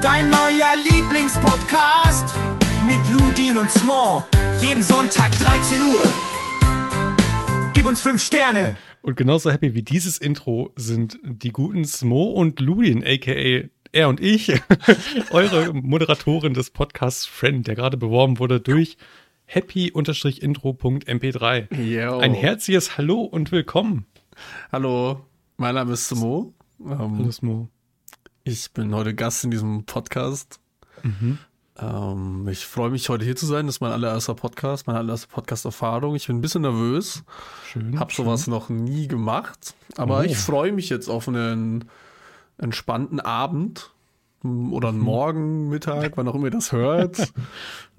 Dein neuer Lieblingspodcast mit Ludin und Smo. Jeden Sonntag 13 Uhr. Gib uns 5 Sterne. Und genauso happy wie dieses Intro sind die guten Smo und Ludin, aka er und ich, eure Moderatorin des Podcasts Friend, der gerade beworben wurde durch happy-intro.mp3. Yo. Ein herzliches Hallo und willkommen. Hallo, mein Name ist Mo. Hallo Ähm, Smo. Ich bin heute Gast in diesem Podcast. Mhm. Ähm, ich freue mich, heute hier zu sein. Das ist mein allererster Podcast, meine allererste Podcast-Erfahrung. Ich bin ein bisschen nervös, Schön. habe sowas noch nie gemacht. Aber Oh. ich freue mich jetzt auf einen entspannten Abend m, oder einen Morgen, Mittag, wann auch immer ihr das hört. Mhm.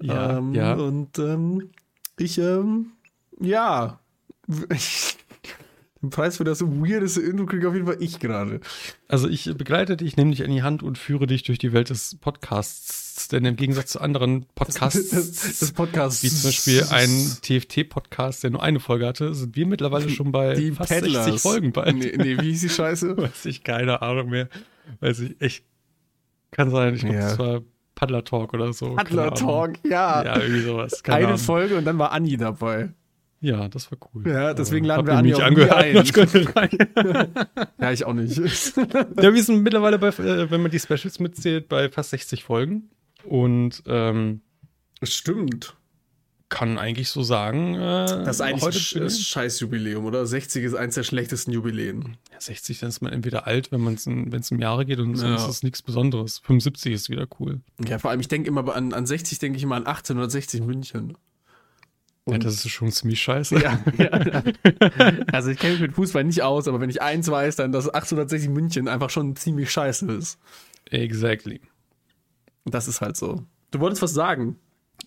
Ja, ähm, ja. Und ähm, ich, ähm, ja, ich, den Preis für das weirdeste Intro kriege auf jeden Fall ich gerade. Also ich begleite dich, nehme dich an die Hand und führe dich durch die Welt des Podcasts. Denn im Gegensatz zu anderen Podcasts, Das, das Podcast. wie zum Beispiel ein TFT-Podcast, der nur eine Folge hatte, sind wir mittlerweile schon bei die fast Peddlers. 60 Folgen bald. Nee, nee, wie hieß die Scheiße? Weiß ich keine Ahnung mehr. Weiß ich echt. Kann sein, ich glaube, Ja. das war Paddler Talk oder so. Ahnung. Talk, ja. Ja, irgendwie sowas. Keine Eine Ahnung. Folge und dann war Anni dabei. Ja, das war cool. Ja, deswegen Aber laden wir nie angehört. ein. Ja, ich auch nicht. ja, wir sind mittlerweile bei, äh, wenn man die Specials mitzählt, bei fast 60 Folgen. Und ähm, Stimmt. kann eigentlich so sagen, äh, Das ist eigentlich heute ein sch- bin das ich- Scheißjubiläum, oder? 60 ist eins der schlechtesten Jubiläen. ja, 60, dann ist man entweder alt, wenn es um Jahre geht und Ja. sonst ist es nichts Besonderes. 75 ist wieder cool. Ja, vor allem, ich denke immer an, an 60, denke ich immer an 1860 München. Ja, das ist schon ziemlich scheiße. Ja, ja. Also ich kenne mich mit Fußball nicht aus, aber wenn ich eins weiß, dann, dass 1860 München einfach schon ziemlich scheiße ist. Exactly. Das ist halt so. Du wolltest was sagen.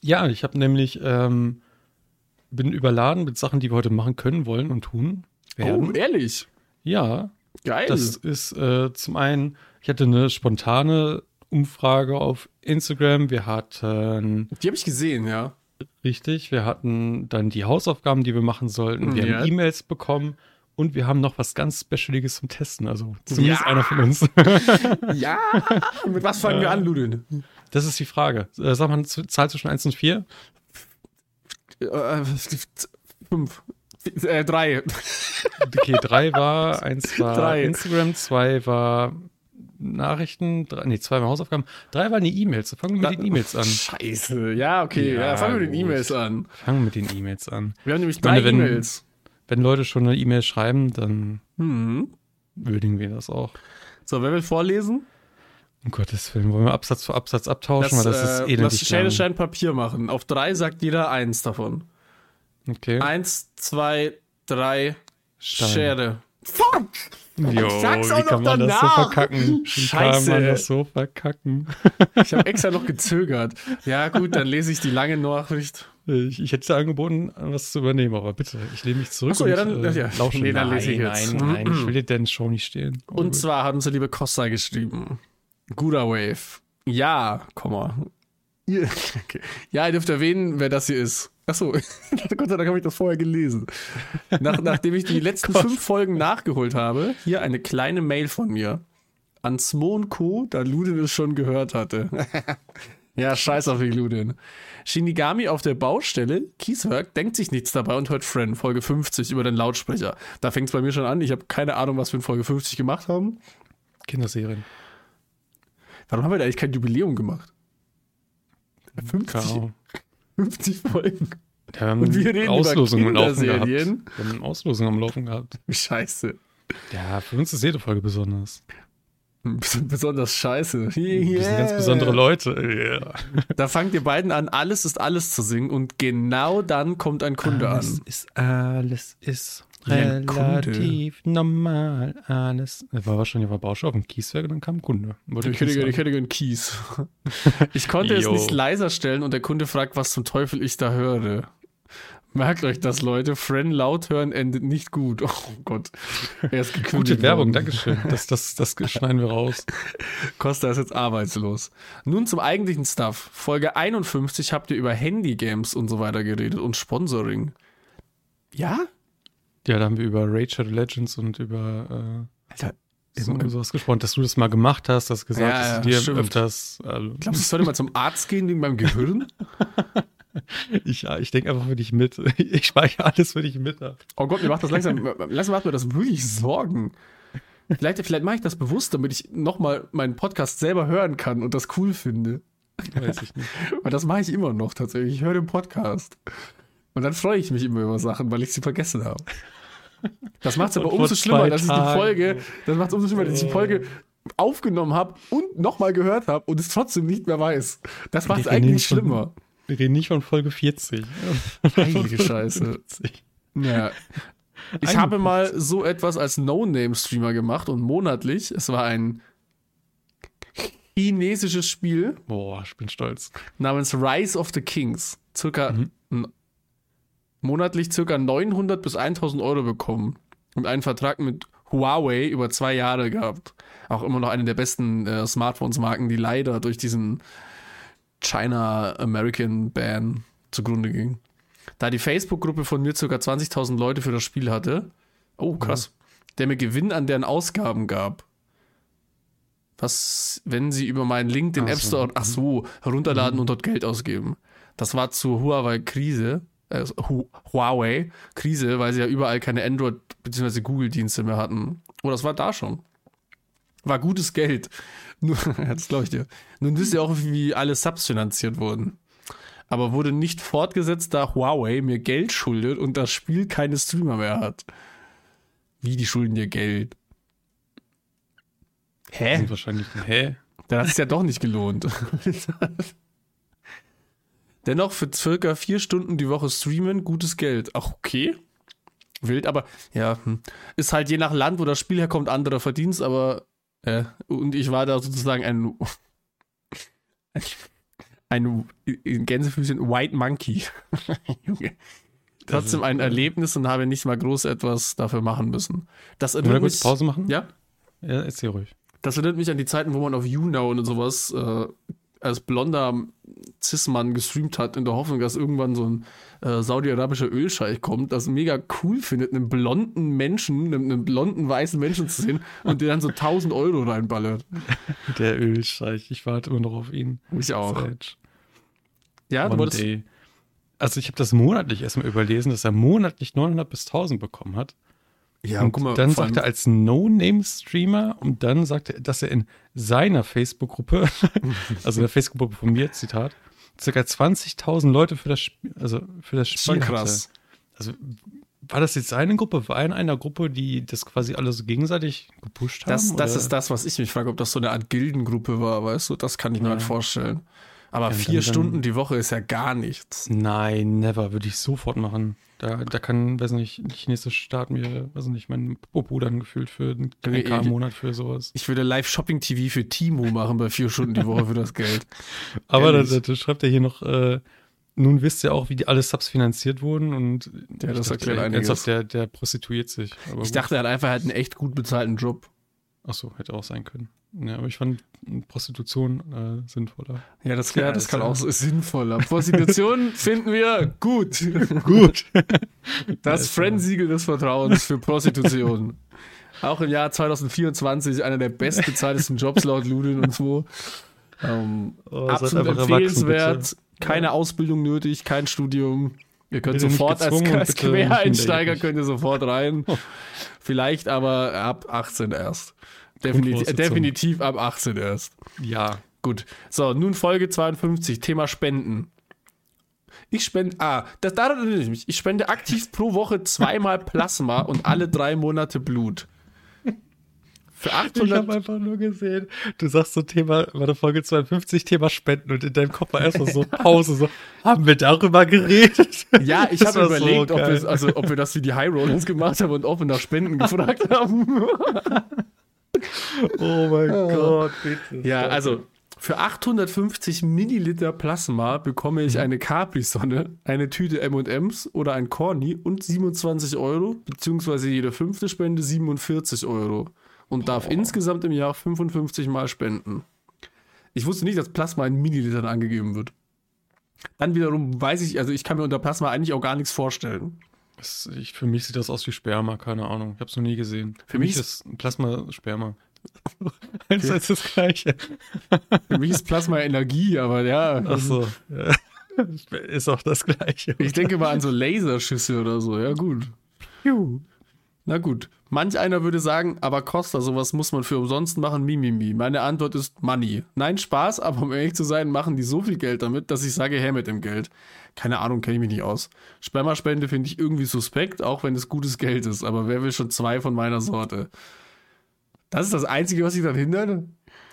Ja, ich habe nämlich ähm, bin überladen mit Sachen, die wir heute machen können, wollen und tun werden. Oh, ehrlich? ja, Geil. das ist äh, zum einen, ich hatte eine spontane Umfrage auf Instagram. Wir hatten Die habe ich gesehen, ja. Richtig, wir hatten dann die Hausaufgaben, die wir machen sollten. Wir Ja. haben E-Mails bekommen und wir haben noch was ganz Specialiges zum Testen. Also zumindest Ja. einer von uns. Ja. mit was fangen wir an, Ludin? Das ist die Frage. Äh, sag mal eine Zahl zwischen 1 und 4. Äh, fünf. Äh, drei. Okay, drei war, eins war Drei. Instagram, zwei war Nachrichten, drei, nee, zwei Hausaufgaben, drei waren die E-Mails. Fangen wir mit den E-Mails an. Scheiße. Ja, okay. Ja, Ja, fangen wir mit den. E-Mails an. Fangen wir mit den E-Mails an. Wir haben nämlich drei wenn- E-Mails. Wenn Leute schon eine E-Mail schreiben, dann Mhm. würdigen wir das auch. So, wer will vorlesen? Um Gottes Willen, wollen wir Absatz für Absatz abtauschen, weil das ist äh, elendig lass Schere, lang. Stein, Papier machen. Auf drei sagt jeder eins davon. Okay. Eins, zwei, drei, Stein. Schere. Fuck! Jo, sag's auch wie kann noch man das so danach. verkacken? Wie Scheiße. kann man das so verkacken? Ich habe extra noch gezögert. Ja, gut, dann lese ich die lange Nachricht. Ich, ich hätte dir angeboten, was zu übernehmen, aber bitte, ich lehne mich zurück Ach so, ja, dann- äh, ja. lausche. Nee, dann nein, lese ich jetzt. nein, nein, ich will dir denn schon nicht stehlen. Aber Und gut. zwar hat unsere liebe Costa geschrieben. Guter Wave. Ja, Komma. Ihr, okay. Ja, ihr dürft erwähnen, wer das hier ist. Achso, Gott sei Dank habe ich das vorher gelesen. Nach, nachdem ich die letzten fünf Folgen nachgeholt habe, hier eine kleine Mail von mir. An Smo und Co., da Ludin es schon gehört hatte. ja, scheiß auf die Ludin. Shinigami auf der Baustelle, Kieswerk, denkt sich nichts dabei und hört Friend, Folge 50 über den Lautsprecher. Da fängt es bei mir schon an. Ich habe keine Ahnung, was wir in Folge 50 gemacht haben. Kinderserien. Warum haben wir da eigentlich kein Jubiläum gemacht? 50, Keine Ahnung. 50 Folgen. Ja, wir haben Und wir reden Auslosungen über am Laufen gehabt. Kinderserien. Wir haben Auslosungen am Laufen gehabt. Scheiße. Ja, für uns ist jede Folge besonders. Besonders scheiße. Wir sind ganz besondere Leute. Ja. Da fangt ihr beiden an, alles ist alles zu singen und genau dann kommt ein Kunde Alles an. ist, alles ist ein Kunde. Relativ normal. Alles. Er war wahrscheinlich auf der Baustelle auf dem Kieswerk und dann kam ein Kunde. Wollte Ich gerne- ich hätte gern Kies. Ich konnte es nicht leiser stellen und der Kunde fragt, was zum Teufel ich da höre. Merkt euch das, Leute. Friend laut hören endet nicht gut. Oh Gott. Er ist gekündigt Gute Werbung. Dankeschön. Das, das, das schneiden wir raus. Costa ist jetzt arbeitslos. Nun zum eigentlichen Stuff. Folge 51 habt ihr über Handygames und so weiter geredet und Sponsoring. Ja? Ja, da haben wir über Raid Shadow Legends und über Alter, so, sowas gesprochen, dass du das mal gemacht hast, dass gesagt, Ja, dass du dir stimmt. öfters. Also, Glaubst du, ich sollte mal zum Arzt gehen wegen meinem Gehirn? ich ich denke einfach für dich mit. Ich speichere alles für dich mit. Oh Gott, mir macht das langsam, langsam macht mir das wirklich Sorgen. Vielleicht, vielleicht mache ich das bewusst, damit ich nochmal meinen Podcast selber hören kann und das cool finde. Weiß ich nicht. Weil das mache ich immer noch tatsächlich. Ich höre den Podcast. Und dann freue ich mich immer über Sachen, weil ich sie vergessen habe. Das macht es aber umso schlimmer, dass ich die. Folge, das macht umso schlimmer, dass ich die Folge aufgenommen habe und nochmal gehört habe und es trotzdem nicht mehr weiß. Das macht es eigentlich von- schlimmer. Wir reden nicht von Folge 40. Heilige Scheiße. Ja. Ich habe mal so etwas als No-Name-Streamer gemacht und monatlich, es war ein chinesisches Spiel Boah, ich bin stolz. namens Rise of the Kings. Circa n- monatlich circa 900 bis 1000 Euro bekommen und einen Vertrag mit Huawei über zwei Jahre gehabt. Auch immer noch eine der besten äh, Smartphones-Marken, die leider durch diesen China-American-Ban zugrunde ging. Da die Facebook-Gruppe von mir circa 20.000 Leute für das Spiel hatte, oh krass, der mir Gewinn an deren Ausgaben gab. Was, wenn sie über meinen Link den Ach App so. Store, ach so, herunterladen und dort Geld ausgeben. Das war zur Huawei-Krise, äh, Hu Huawei-Krise, weil sie ja überall keine Android- bzw. Google-Dienste mehr hatten. Oh, das war da schon. War gutes Geld. Nur, das glaube ich dir. Nun wisst ihr auch, wie alle Subs finanziert wurden. Aber wurde nicht fortgesetzt, da Huawei mir Geld schuldet und das Spiel keine Streamer mehr hat. Wie, die schulden dir Geld? Hä? wahrscheinlich, hä? Dann hat es ja doch nicht gelohnt. Dennoch für circa vier Stunden die Woche streamen, gutes Geld. Ach, okay. Wild, aber ja, hm. ist halt je nach Land, wo das Spiel herkommt, anderer Verdienst, aber äh, und ich war da sozusagen ein ein in Gänsefüßchen White Monkey. Junge. Trotzdem ein Erlebnis und habe nicht mal groß etwas dafür machen müssen. Das Wollen wir erinnert kurz Pause machen? ja, Ja, erzähl ruhig. das erinnert mich an die Zeiten, wo man auf YouNow und sowas äh, als blonder Cis-Mann gestreamt hat, in der Hoffnung, dass irgendwann so ein äh, saudi-arabischer Ölscheich kommt, das mega cool findet, einen blonden Menschen, einen, einen blonden weißen Menschen zu sehen und der dann so 1000 Euro reinballert. Der Ölscheich, ich warte immer noch auf ihn. Ich auch. Sage. Ja, du One wolltest, day. Also ich habe das monatlich erstmal überlesen, dass er monatlich 900 bis 1000 bekommen hat. Ja, und guck mal, dann sagt er als No-Name-Streamer und dann sagt er, dass er in seiner Facebook-Gruppe, also der Facebook-Gruppe von mir, Zitat, circa 20.000 Leute für das Spiel, also für das Spiel krass. Hatte. Also war das jetzt seine Gruppe? War er in einer Gruppe, die das quasi alle so gegenseitig gepusht haben? Das, das ist das, was ich mich frage, ob das so eine Art Gildengruppe war, weißt du? Das kann ich mir Ja. halt vorstellen. Aber Ja, vier dann- Stunden die Woche ist ja gar nichts. Nein, never, würde ich sofort machen. Da, da kann, weiß nicht, ein chinesischer Staat mir, weiß nicht, mein Popo dann gefühlt für einen Junge, 3K im ich- Monat für sowas. Ich würde Live-Shopping-TV für Timo machen bei vier Stunden die Woche für das Geld. Aber da, da, schreibt er hier noch, äh, nun wisst ihr auch, wie die alle Subs finanziert wurden und Ja, das dachte, erklärt ey, einiges. ernsthaft, der, der prostituiert sich. Aber Ich gut. dachte, er hat einfach halt einen echt gut bezahlten Job. Ach so, hätte auch sein können. Ja, aber ich fand Prostitution äh, sinnvoller. Ja, das, Ja, ja, das das kann ja. auch so sinnvoller. Prostitution finden wir gut. Gut. Das Friend-Siegel des Vertrauens für Prostitution. Auch im Jahr 2024 einer der bestbezahltesten Jobs laut Ludin und so. Ähm, Oh, absolut empfehlenswert. Keine Ausbildung nötig, kein Studium. Ihr könnt Bitte sofort als, als Quereinsteiger könnt ihr sofort rein. Vielleicht aber ab 18 erst. Definitiv, Grundvoraussetzung. definitiv ab 18 erst. Ja. Gut. So, nun Folge 52, Thema Spenden. Ich spende, ah, das, daran erinnere ich mich. Ich spende aktiv pro Woche zweimal Plasma und alle drei Monate Blut. Für Ich habe 800, einfach nur gesehen, du sagst so Thema, war der Folge 52, Thema Spenden und in deinem Kopf war erstmal so Pause, so, haben wir darüber geredet? ja, ich habe war so überlegt, ob, wir, also, ob wir das wie die High Rollers gemacht haben und wir nach Spenden gefragt haben. Oh mein Gott, bitte. Ja, also für 850 Milliliter Plasma bekomme ich eine Capri-Sonne, eine Tüte M&M's oder ein Corny und 27 Euro, beziehungsweise jede fünfte Spende 47 Euro und darf insgesamt im Jahr 55 Mal spenden. Ich wusste nicht, dass Plasma in Millilitern angegeben wird. Dann wiederum weiß ich, also ich kann mir unter Plasma eigentlich auch gar nichts vorstellen. Das, ich, für mich sieht das aus wie Sperma, keine Ahnung. Ich habe es noch nie gesehen. Für, Für mich mich ist Plasma Sperma. Eins ist das gleiche. Für mich ist Plasma Energie, aber ja. Ach so. Ist auch das gleiche. Ich denke mal an so Laserschüsse oder so. Ja, gut. Juhu. Na gut. Manch einer würde sagen, aber Costa, sowas muss man für umsonst machen, Mimimi. Meine Antwort ist Money. Nein, Spaß, aber um ehrlich zu sein, machen die so viel Geld damit, dass ich sage, her mit dem Geld. Keine Ahnung, kenne ich mich nicht aus. Spermaspende finde ich irgendwie suspekt, auch wenn es gutes Geld ist, aber wer will schon zwei von meiner Sorte? Das ist das Einzige, was sich dann hindert?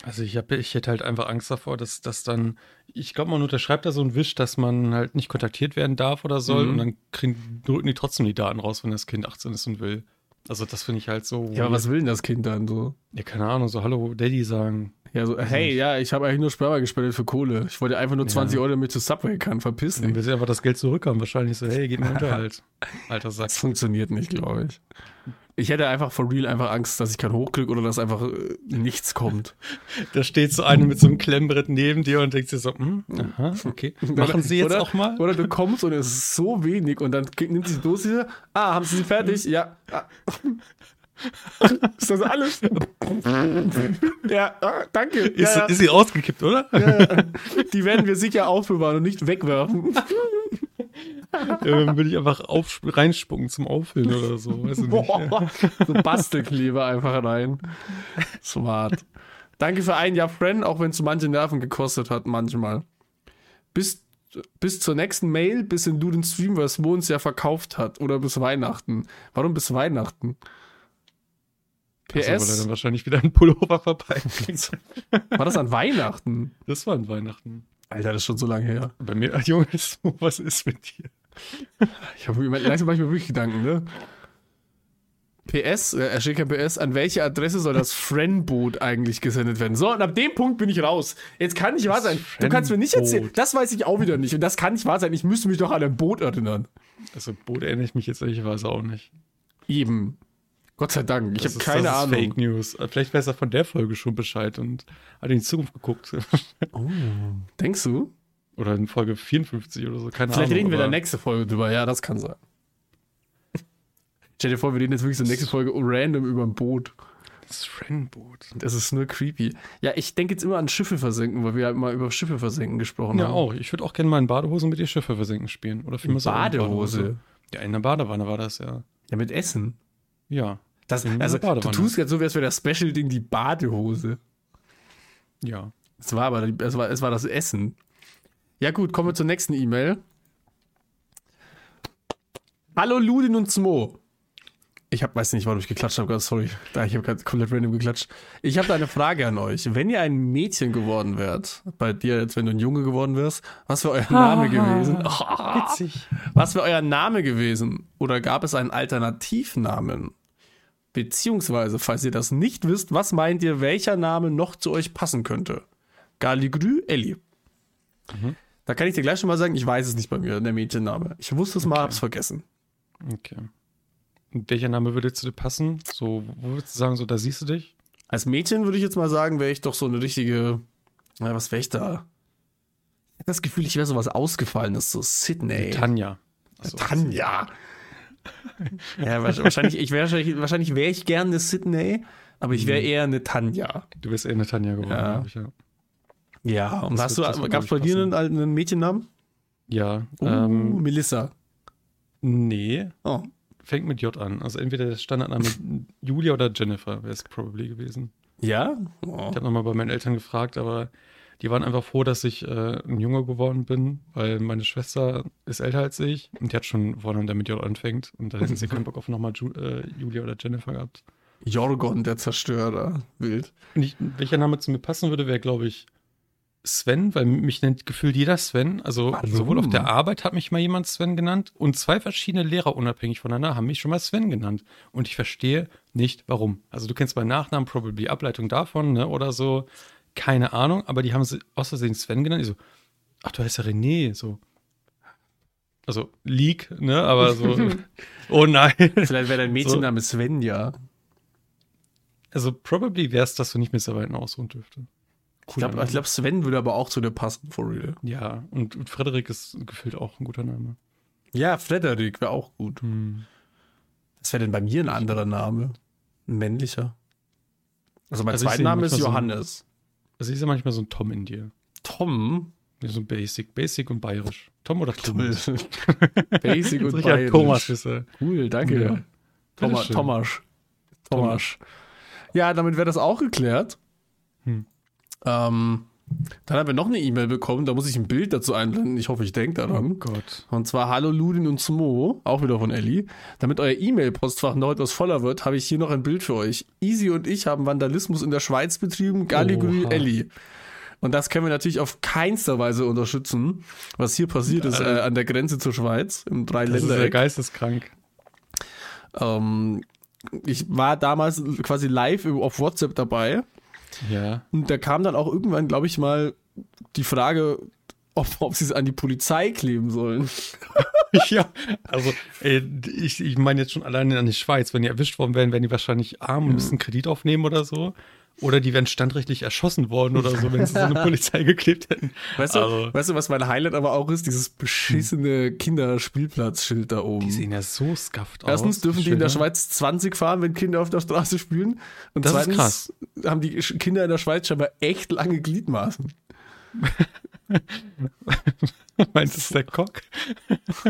Also ich, hab, ich hätte halt einfach Angst davor, dass das dann, ich glaube, man unterschreibt da so einen Wisch, dass man halt nicht kontaktiert werden darf oder soll Mhm. und dann kriegen, drücken die trotzdem die Daten raus, wenn das Kind 18 ist und will. Also das finde ich halt so. Ja, aber was will denn das Kind dann so? Ja, keine Ahnung, so Hallo Daddy sagen. Ja, so, hey, ja, ich habe eigentlich nur Sperma gespendet für Kohle. Ich wollte einfach nur Ja. 20 Euro, damit ich zu Subway kann. Verpiss Dann dich. will sie einfach das Geld zurückhaben. Wahrscheinlich so, hey, gib mir Unterhalt. Alter Sack. Das funktioniert nicht, glaube ich. Ich hätte einfach for real einfach Angst, dass ich kein Hochglück oder dass einfach äh, nichts kommt. Da steht so eine mit so einem Klemmbrett neben dir und denkt sich so, hm, aha, okay. Machen Sie jetzt oder, auch mal? Oder du kommst und es ist so wenig und dann nimmt sie die Dose. Ah, haben Sie sie fertig? Ja. Ah. Ist das alles? ja, ah, danke. Ist, ja, ja. ist sie rausgekippt, oder? Die werden wir sicher aufbewahren und nicht wegwerfen. Ja, dann würde ich einfach auf, reinspucken zum Auffüllen oder so. Weiß ich nicht. Boah, so Bastelkleber einfach rein. Smart. Danke für ein Jahr Friend, auch wenn es manche Nerven gekostet hat, manchmal. Bis, bis zur nächsten Mail, bis in du den Stream, was Mo uns ja verkauft hat. Oder bis Weihnachten. Warum bis Weihnachten? Also, weil er PS, dann wahrscheinlich wieder einen Pullover vorbeibringt. war das an Weihnachten? Das war an Weihnachten. Alter, das ist schon so lange her. Bei mir, Junge, was ist mit dir? Ich habe langsam mache ich mir wirklich Gedanken, ne? PS, äh, er steht kein PS, an welche Adresse soll das Friendboot eigentlich gesendet werden? So, und ab dem Punkt bin ich raus. Jetzt kann nicht wahr sein. Du kannst mir nicht erzählen. Das weiß ich auch wieder nicht. Und das kann nicht wahr sein. Ich müsste mich doch an ein Boot erinnern. Also, Boot erinnere ich mich jetzt ehrlicherweise auch nicht. Eben. Gott sei Dank. Ich habe ist- keine das ist Ahnung. Fake News. Vielleicht weiß er von der Folge schon Bescheid und hat in die Zukunft geguckt. Denkst du? Oder in Folge 54 oder so, keine Vielleicht Ahnung. reden wir in der nächsten Folge drüber. Ja, das kann sein. Stell dir vor, wir reden jetzt wirklich so in der nächsten Folge random über ein Boot. Das Friendboot. Das ist nur creepy. Ja, ich denke jetzt immer an Schiffe versenken, weil wir halt mal über Schiffe versenken gesprochen Ja, haben. auch. Ich würde auch gerne mal in Badehose mit dir Schiffe versenken spielen. Oder vielmehr so in Badehose. Ja, in der Badewanne war das ja. Ja, mit Essen. Ja. Das, also, du tust jetzt so, als wäre das Special-Ding die Badehose. Ja. Es war aber es war, es war das Essen. Ja, gut, kommen wir zur nächsten E-Mail. Hallo Ludin und Smo. Ich hab, weiß nicht, warum ich geklatscht habe, sorry. Da, ich habe gerade komplett random geklatscht. Ich habe da eine Frage an euch. Wenn ihr ein Mädchen geworden wärt, bei dir jetzt, wenn du ein Junge geworden wärst, was wäre euer Name gewesen? Witzig. Was wäre euer Name gewesen? Oder gab es einen Alternativnamen? Beziehungsweise, falls ihr das nicht wisst, was meint ihr, welcher Name noch zu euch passen könnte? Galigrü Elli. Da kann ich dir gleich schon mal sagen, ich weiß es nicht bei mir, der Mädchenname. Ich wusste es mal, hab's vergessen. Okay. Und welcher Name würde zu dir passen? So, wo würdest du sagen, so, da siehst du dich? Als Mädchen würde ich jetzt mal sagen, wäre ich doch so eine richtige. Na, was wäre ich da? Ich das Gefühl, ich wäre sowas Ausgefallenes, so Sydney. Tanja. Also, Tanja. ja, wahrsch- wahrscheinlich, ich wäre wahrscheinlich, wäre ich gerne eine Sydney, aber ich wäre eher eine Tanja. Du bist eher eine Tanja geworden, Ja. ich, ja. Ja, und hast du, gab es bei dir einen, einen Mädchennamen? Ja. Uh, Ähm, Melissa. nee. Oh. Fängt mit J an. Also entweder der Standardname Julia oder Jennifer wäre es probably gewesen. Ja? Oh. Ich habe nochmal bei meinen Eltern gefragt, aber die waren einfach froh, dass ich äh, ein Junge geworden bin, weil meine Schwester ist älter als ich und die hat schon einen Vornamen, der mit J anfängt. Und da hätten sie keinen Bock auf nochmal Ju äh, Julia oder Jennifer gehabt. Jorgon, der Zerstörer. Wild. Ich, welcher Name zu mir passen würde, wäre, glaube ich, Sven, weil mich nennt gefühlt jeder Sven. Also Warum? sowohl auf der Arbeit hat mich mal jemand Sven genannt und zwei verschiedene Lehrer unabhängig voneinander haben mich schon mal Sven genannt. Und ich verstehe nicht, warum. Also du kennst meinen Nachnamen, probably Ableitung davon, ne, oder so. Keine Ahnung, aber die haben sie aus Versehen Sven genannt. Ich so, ach, du heißt ja René, so. Also, Leak, ne, aber so, oh nein. Vielleicht wäre dein Mädchenname Svenja. Also, probably wäre es, dass du nicht mit Arbeiten ausruhen dürfte. Ich glaube, glaub, Sven würde aber auch zu dir passen, for real. Ja, und, und Frederik ist gefühlt auch ein guter Name. Ja, Frederik wäre auch gut. Hm. Was wäre denn bei mir ein anderer Name? Ein männlicher. Also mein Also zweiter Name ist manchmal so ein- Johannes. Also ich sehe manchmal so ein Tom in dir. Tom. So ein Basic, Basic und bayerisch. Tom oder. Thomas? Basic und bayerisch. Thomas ist er. Cool, danke. Ja. Thomas. Thomas. Thomas. Ja, damit wäre das auch geklärt. Hm. Ähm, dann haben wir noch eine E-Mail bekommen, da muss ich ein Bild dazu einblenden. Ich hoffe, ich denke Oh daran. Gott. Und zwar Hallo Ludin und Smo, auch wieder von Ellie. Damit euer E-Mail-Postfach noch etwas voller wird, habe ich hier noch ein Bild für euch. Easy und ich haben Vandalismus in der Schweiz betrieben. Galligrü Oha. Ellie. Und das können wir natürlich auf keinster Weise unterstützen, was hier passiert ist äh, an der Grenze zur Schweiz, im Das ist ja Dreiländereck. geisteskrank. Ähm, ich war damals quasi live auf WhatsApp dabei Ja. und da kam dann auch irgendwann, glaube ich, mal die Frage, ob, ob sie es an die Polizei kleben sollen. ja, also ey, ich, ich meine jetzt schon alleine an die Schweiz. Wenn die erwischt worden wären, wären die wahrscheinlich arm und müssen Kredit aufnehmen oder so. Oder die wären standrechtlich erschossen worden oder so, wenn sie so eine Polizei geklebt hätten. Weißt du, Also- weißt du, was mein Highlight aber auch ist? Dieses beschissene Kinderspielplatzschild da oben. Die sehen ja so skafft aus. Erstens dürfen die in der. Schweiz 20 fahren, wenn Kinder auf der Straße spielen. Und Das ist zweitens krass. haben die Kinder in der Schweiz scheinbar echt lange Gliedmaßen. Meint es der Cock?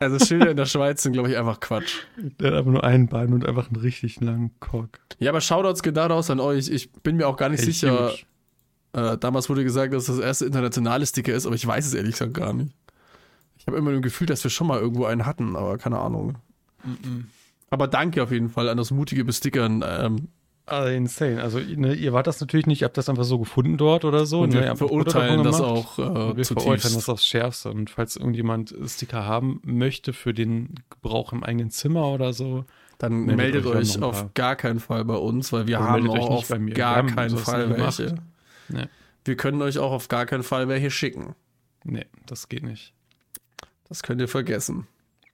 Also Schilder in der Schweiz sind, glaube ich, einfach Quatsch. Der hat aber nur ein Bein und einfach einen richtig langen Cock. Ja, aber Shoutouts geht da raus an euch. Ich bin mir auch gar nicht Ey, sicher. Äh, damals wurde gesagt, dass das das erste internationale Sticker ist, aber ich weiß es ehrlich gesagt gar nicht. Ich habe immer nur ein Gefühl, dass wir schon mal irgendwo einen hatten, aber keine Ahnung. Aber danke auf jeden Fall an das mutige Bestickern. Ähm, Also insane. Also ne, ihr wart das natürlich nicht, ihr habt das einfach so gefunden dort oder so. und ne? Wir ein verurteilen das auch äh, wir verurteilen das aufs Schärfste. Und falls irgendjemand Sticker haben möchte für den Gebrauch im eigenen Zimmer oder so, Dann meldet meldet, euch, wir euch auf gar keinen Fall bei uns, weil wir Oder haben auch nicht auf bei mir. Wir gar haben keinen Fall welche. ne, Wir können euch auch auf gar keinen Fall welche schicken. nee, das geht nicht. Das könnt ihr vergessen.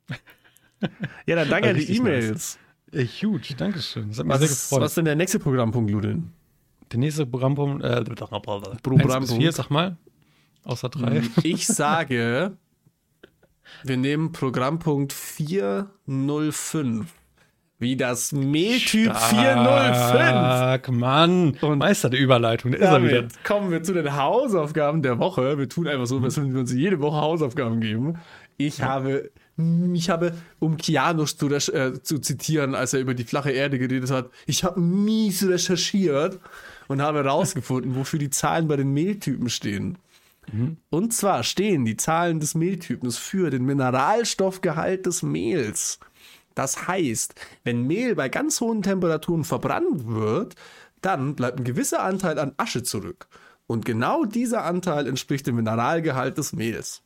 ja, dann danke an die E-Mails. Ey, huge, Dankeschön. Das hat mich Was, sehr ist- gefreut. was ist denn der nächste Programmpunkt, Ludin? Der nächste Programmpunkt, äh, Programmpunkt. 1 bis 4, sag mal. Außer 3. Ich sage, wir nehmen Programmpunkt 405. Wie das Mehltyp 405. Stark, Mann. Und Meister der Überleitung, der ist er wieder. Kommen wir zu den Hausaufgaben der Woche. Wir tun einfach so, als würden wir uns jede Woche Hausaufgaben geben. Ich habe, ich habe, um Kianos zu, äh, zu zitieren, als er über die flache Erde geredet hat, ich habe mies recherchiert und habe herausgefunden, wofür die Zahlen bei den Mehltypen stehen. Und zwar stehen die Zahlen des Mehltypens für den Mineralstoffgehalt des Mehls. Das heißt, wenn Mehl bei ganz hohen Temperaturen verbrannt wird, dann bleibt ein gewisser Anteil an Asche zurück. Und genau dieser Anteil entspricht dem Mineralgehalt des Mehls.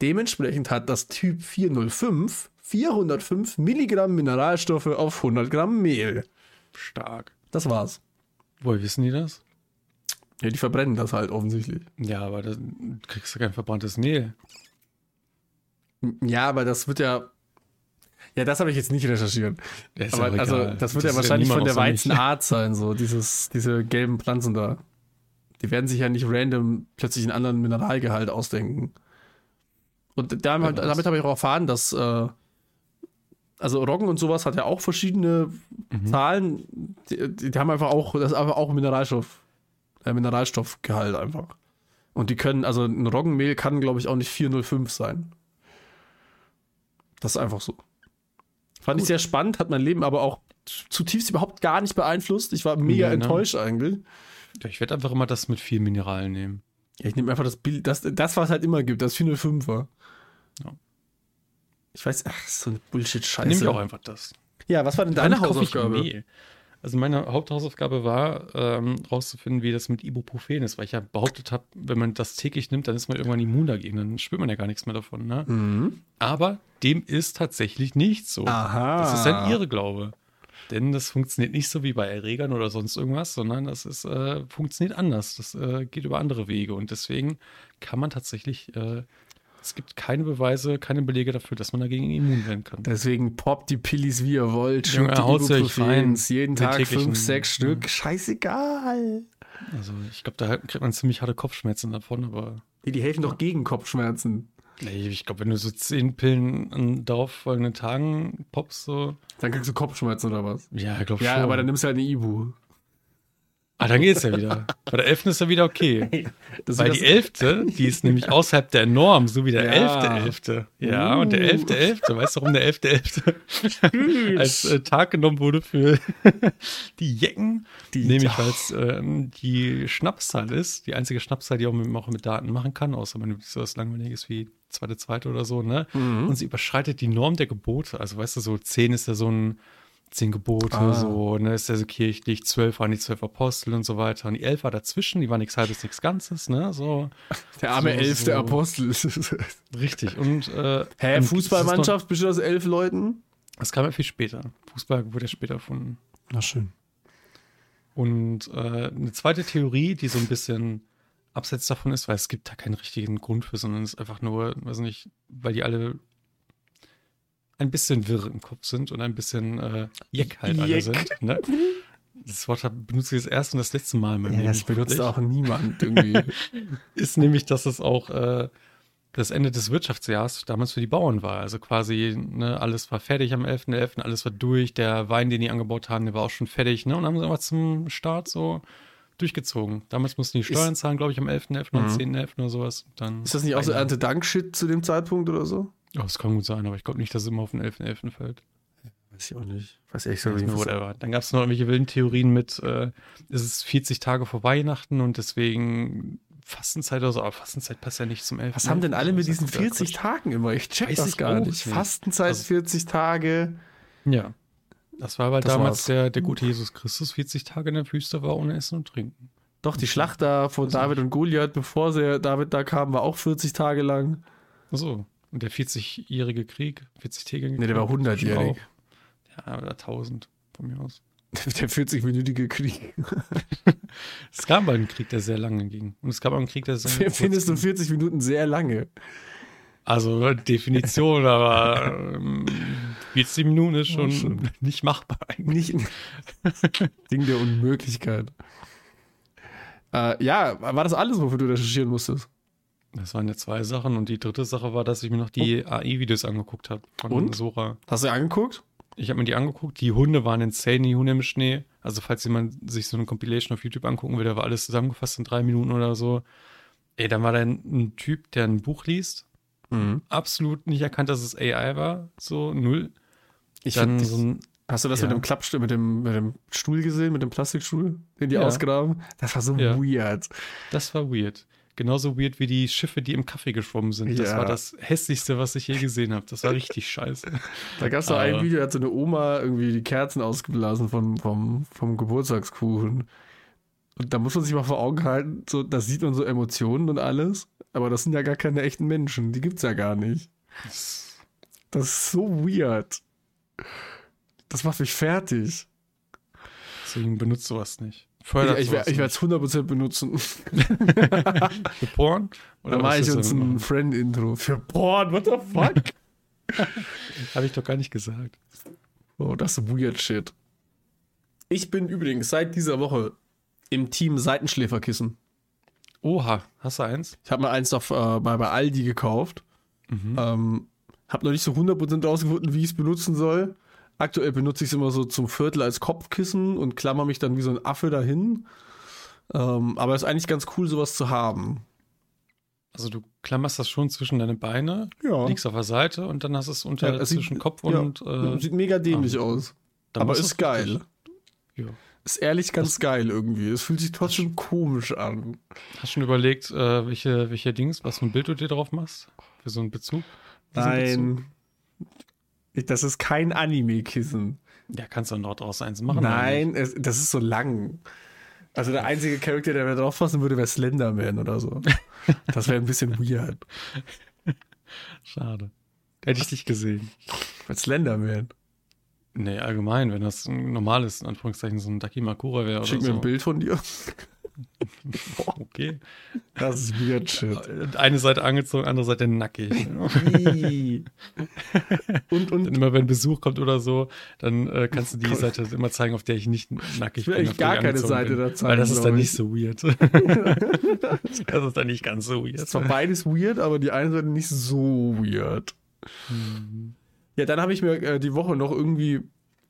Dementsprechend hat das Typ 405 405 Milligramm Mineralstoffe auf 100 Gramm Mehl. Stark. Das war's. Woher wissen die das? Ja, die verbrennen das halt offensichtlich. Ja, aber da kriegst du kein verbranntes Mehl. Ja, aber das wird ja. Ja, das habe ich jetzt nicht recherchiert. Ja, Aber also, das wird ja ist wahrscheinlich von der. Weizenart sein, so dieses, diese gelben Pflanzen da. Die werden sich ja nicht random plötzlich einen anderen Mineralgehalt ausdenken. Und da, Wer weiß. damit habe ich auch erfahren, dass äh, also Roggen und sowas hat ja auch verschiedene Mhm. Zahlen. Die, die, haben einfach auch, das ist einfach auch Mineralstoff, äh, Mineralstoffgehalt einfach. Und die können, also ein Roggenmehl kann, glaube ich, auch nicht 405 sein. Das ist einfach so. Fand ich sehr spannend, hat mein Leben aber auch zutiefst überhaupt gar nicht beeinflusst. Ich war mega Nee, ne? enttäuscht eigentlich. Ja, ich werde einfach immer das mit viel Mineralen nehmen. Ja, ich nehme einfach das Bild, das, das, was es halt immer gibt, das 405er. Ja. Ich weiß, ach, so eine Bullshit-Scheiße. nehme ich auch einfach das. Ja, was war denn deine Hausaufgabe? Mehl? Also meine Haupthausaufgabe war, ähm, rauszufinden, wie das mit Ibuprofen ist, weil ich ja behauptet habe, wenn man das täglich nimmt, dann ist man irgendwann immun dagegen, dann spürt man ja gar nichts mehr davon. Ne? Mhm. Aber dem ist tatsächlich nicht so. Aha. Das ist ein Irrglaube. Denn das funktioniert nicht so wie bei Erregern oder sonst irgendwas, sondern das ist, äh, funktioniert anders. Das äh, geht über andere Wege. Und deswegen kann man tatsächlich, äh, es gibt keine Beweise, keine Belege dafür, dass man dagegen immun werden kann. Deswegen poppt die Pillis, wie ihr wollt. Junge, haut's euch rein. Jeden Den Tag fünf, sechs Stück. Scheißegal. Also ich glaube, da kriegt man ziemlich harte Kopfschmerzen davon, aber Die, die helfen doch gegen Kopfschmerzen. Ich glaube, wenn du so zehn Pillen an darauffolgenden Tagen poppst, so. Dann kriegst du Kopfschmerzen oder was? Ja, ich glaube Ja, schon. aber dann nimmst du halt eine Ibu. Ah, dann geht's ja wieder. Bei der 11. ist ja wieder okay. Das Weil die 11., die ist nämlich außerhalb der Norm, so wie der Ja. 11.11. Ja, und der Uh. 11.11., weißt du, warum der 11.11. als äh, Tag genommen wurde für die Jecken? Die- nämlich, weil es ähm, die Schnapszahl ist, die einzige Schnapszahl, die auch mit, auch mit Daten machen kann, außer man nimmt so was Langweiliges wie zweite, zweite oder so, ne? Mhm. Und sie überschreitet die Norm der Gebote. Also, weißt du, so 10 ist ja so ein zehn Gebote, Ah. so, ne, ist ja so kirchlich, zwölf waren die zwölf Apostel und so weiter. Und die elf war dazwischen, die war nichts halbes, nichts Ganzes, ne? So, der arme so- elfte so. Apostel. richtig. Und äh, Hä, Fußballmannschaft besteht aus elf Leuten? Das kam ja viel später. Fußball wurde ja später erfunden. Na schön. Und äh, eine zweite Theorie, die so ein bisschen abseits davon ist, weil es gibt da keinen richtigen Grund für, sondern es ist einfach nur, weiß nicht, weil die alle ein bisschen wirr im Kopf sind und ein bisschen äh, jeck halt alle sind. Ne? Das Wort benutze ich das erste und das letzte Mal in meinem Ja, Leben. das benutzt wirklich. auch niemand irgendwie. Ist nämlich, dass es auch äh, das Ende des Wirtschaftsjahres damals für die Bauern war. Also quasi, ne, alles war fertig am 11.11., alles war durch, der Wein, den die angebaut haben, der war auch schon fertig, ne? Und haben sie aber zum Start so durchgezogen. Damals mussten die Steuern zahlen, glaube ich, am 11.11. und 10.11. oder sowas. Dann Ist das nicht auch so Erntedank-Shit zu dem Zeitpunkt oder so? Oh, das kann gut sein, aber ich glaube nicht, dass es immer auf den 11.11. fällt. Weiß ich auch nicht. Weiß ich Also, whatever. Dann gab es noch irgendwelche wilden Theorien mit, äh, es ist 40 Tage vor Weihnachten und deswegen Fastenzeit oder so, aber Fastenzeit passt ja nicht zum 11. Was haben denn alle mit diesen kompletter 40 Tagen immer? Ich check Weiß das ich gar auch nicht. nicht. Fastenzeit Also- 40 Tage. Ja. Das war, weil Das damals war's. der, der gute Jesus Christus 40 Tage in der Wüste war ohne Essen und Trinken. Doch, die Schlacht da von David und Goliath, bevor sie, David da kam, war auch 40 Tage lang. Achso. Und der 40-jährige Krieg, 40-tägige Nee, der war 100-jährig. Ja, oder 1000 von mir aus. Der 40-minütige Krieg. Es gab mal einen Krieg, der sehr lange ging. Und es gab auch einen Krieg, der sehr kurz Findest du ging. 40 Minuten sehr lange? Also Definition, aber ähm, 40 Minuten ist schon schon. nicht machbar eigentlich. Nicht Ding der Unmöglichkeit. Äh, ja, war das alles, wofür du recherchieren musstest? Das waren ja zwei Sachen. Und die dritte Sache war, dass ich mir noch die AI-Videos angeguckt habe von Und? Sora. Hast du angeguckt? Ich habe mir die angeguckt. Die Hunde waren insane, die Hunde im Schnee. Also, falls jemand sich so eine Compilation auf YouTube angucken will, da war alles zusammengefasst in drei Minuten oder so. Ey, dann war da ein, ein Typ, der ein Buch liest. Mhm. Absolut nicht erkannt, dass es AI war. So, null. Ich Dann so ein. hast du das ja. mit dem Klappstuhl, mit dem, mit dem Stuhl gesehen, mit dem Plastikstuhl, den die Ja. ausgraben? Das war so Ja. weird. Das war weird. Genauso weird wie die Schiffe, die im Kaffee geschwommen sind. Das Ja. war das hässlichste, was ich je gesehen habe. Das war richtig scheiße. Da gab es doch ein Video, da hat so eine Oma irgendwie die Kerzen ausgeblasen vom, vom, vom Geburtstagskuchen. Und da muss man sich mal vor Augen halten, so, da sieht man so Emotionen und alles, aber das sind ja gar keine echten Menschen, die gibt's ja gar nicht. Das ist so weird. Das macht mich fertig. Deswegen benutzt sowas nicht. Ich, Fördert ich, sowas ich werde es 100% benutzen. Für Porn? Dann mache ich uns ein Friend-Intro. Für Porn, what the fuck? Habe ich doch gar nicht gesagt. Oh, das ist weird shit. Ich bin übrigens seit dieser Woche im Team Seitenschläferkissen. Oha, hast du eins? Ich habe mir eins auf, äh, bei, bei Aldi gekauft. Ähm, habe noch nicht so 100% rausgefunden, wie ich es benutzen soll. Aktuell benutze ich es immer so zum Viertel als Kopfkissen und klammer mich dann wie so ein Affe dahin. Ähm, aber es ist eigentlich ganz cool, sowas zu haben. Also du klammerst das schon zwischen deine Beine, Ja. liegst auf der Seite und dann hast du es unter Ja, es sieht- zwischen Kopf ja, und äh, Sieht mega dämlich ah. aus. dann Aber ist geil. Ja. Ist ehrlich ganz geil irgendwie. Es fühlt sich trotzdem komisch an. Hast du schon überlegt, äh, welche, welche Dings, was für ein Bild du dir drauf machst? Für so einen Bezug? Diesen Nein. Ich- Das ist kein Anime-Kissen. Ja, kannst du dort draus eins machen. Nein, es, das ist so lang. Also der einzige Charakter, der mir drauf passen würde, wäre Slenderman oder so. Das wäre ein bisschen weird. Schade. Hätte ich dich gesehen. Mit Slenderman. Nee, allgemein, wenn das ein normales, in Anführungszeichen, so ein Dakimakura wäre Schick mir so. ein Bild von dir. Okay. Das ist weird shit. Eine Seite angezogen, andere Seite nackig. und, Dann und immer, wenn Besuch kommt oder so, dann äh, kannst du die. Seite immer zeigen, auf der ich nicht nackig Ich will auf der gar ich keine Seite bin. da zeigen, Weil das ist dann nicht ich. so weird. das ist dann nicht ganz so weird. ist zwar beides weird, aber die eine Seite nicht so weird. Mhm. Ja, dann habe ich mir äh, die Woche noch irgendwie,